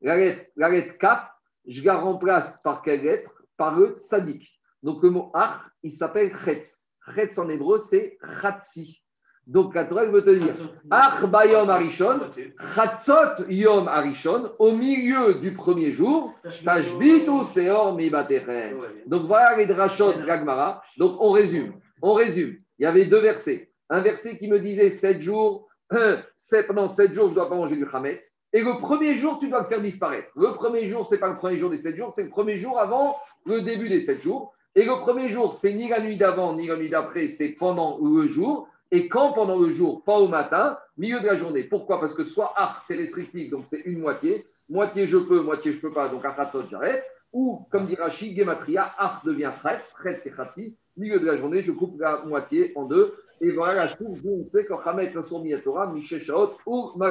La lettre, Kaf, je la remplace par quelle lettre? Par le Tzadik. Donc, le mot Ach, il s'appelle Chetz. Chetz en hébreu, c'est Chatsi. Donc, la Torah veut te dire Bayom Arishon, Chatzot Yom Arishon, au milieu du premier jour, Tashbitu Seor Mibatechen. Donc, voilà les drachot Gagmara. Donc, on résume. On résume. Il y avait deux versets. Un verset qui me disait 7 jours, sept, pendant 7 jours, je ne dois pas manger du Hametz. Et le premier jour, tu dois le faire disparaître. Le premier jour, ce n'est pas le premier jour des 7 jours, c'est le premier jour avant le début des 7 jours. Et le premier jour, c'est ni la nuit d'avant, ni la nuit d'après, c'est pendant le jour. Et quand pendant le jour, pas au matin, milieu de la journée. Pourquoi? Parce que soit art, c'est restrictif, donc c'est une moitié. Moitié je peux, moitié je peux pas, donc à Khatsot, j'arrête. Ou, comme dit Rachid, Gematria, art devient Khatz, Khatz c'est Khatsi. Milieu de la journée, je coupe la moitié en deux. Et voilà la source on sait que Hametz Assour Torah, Miché Shaot ou Mala.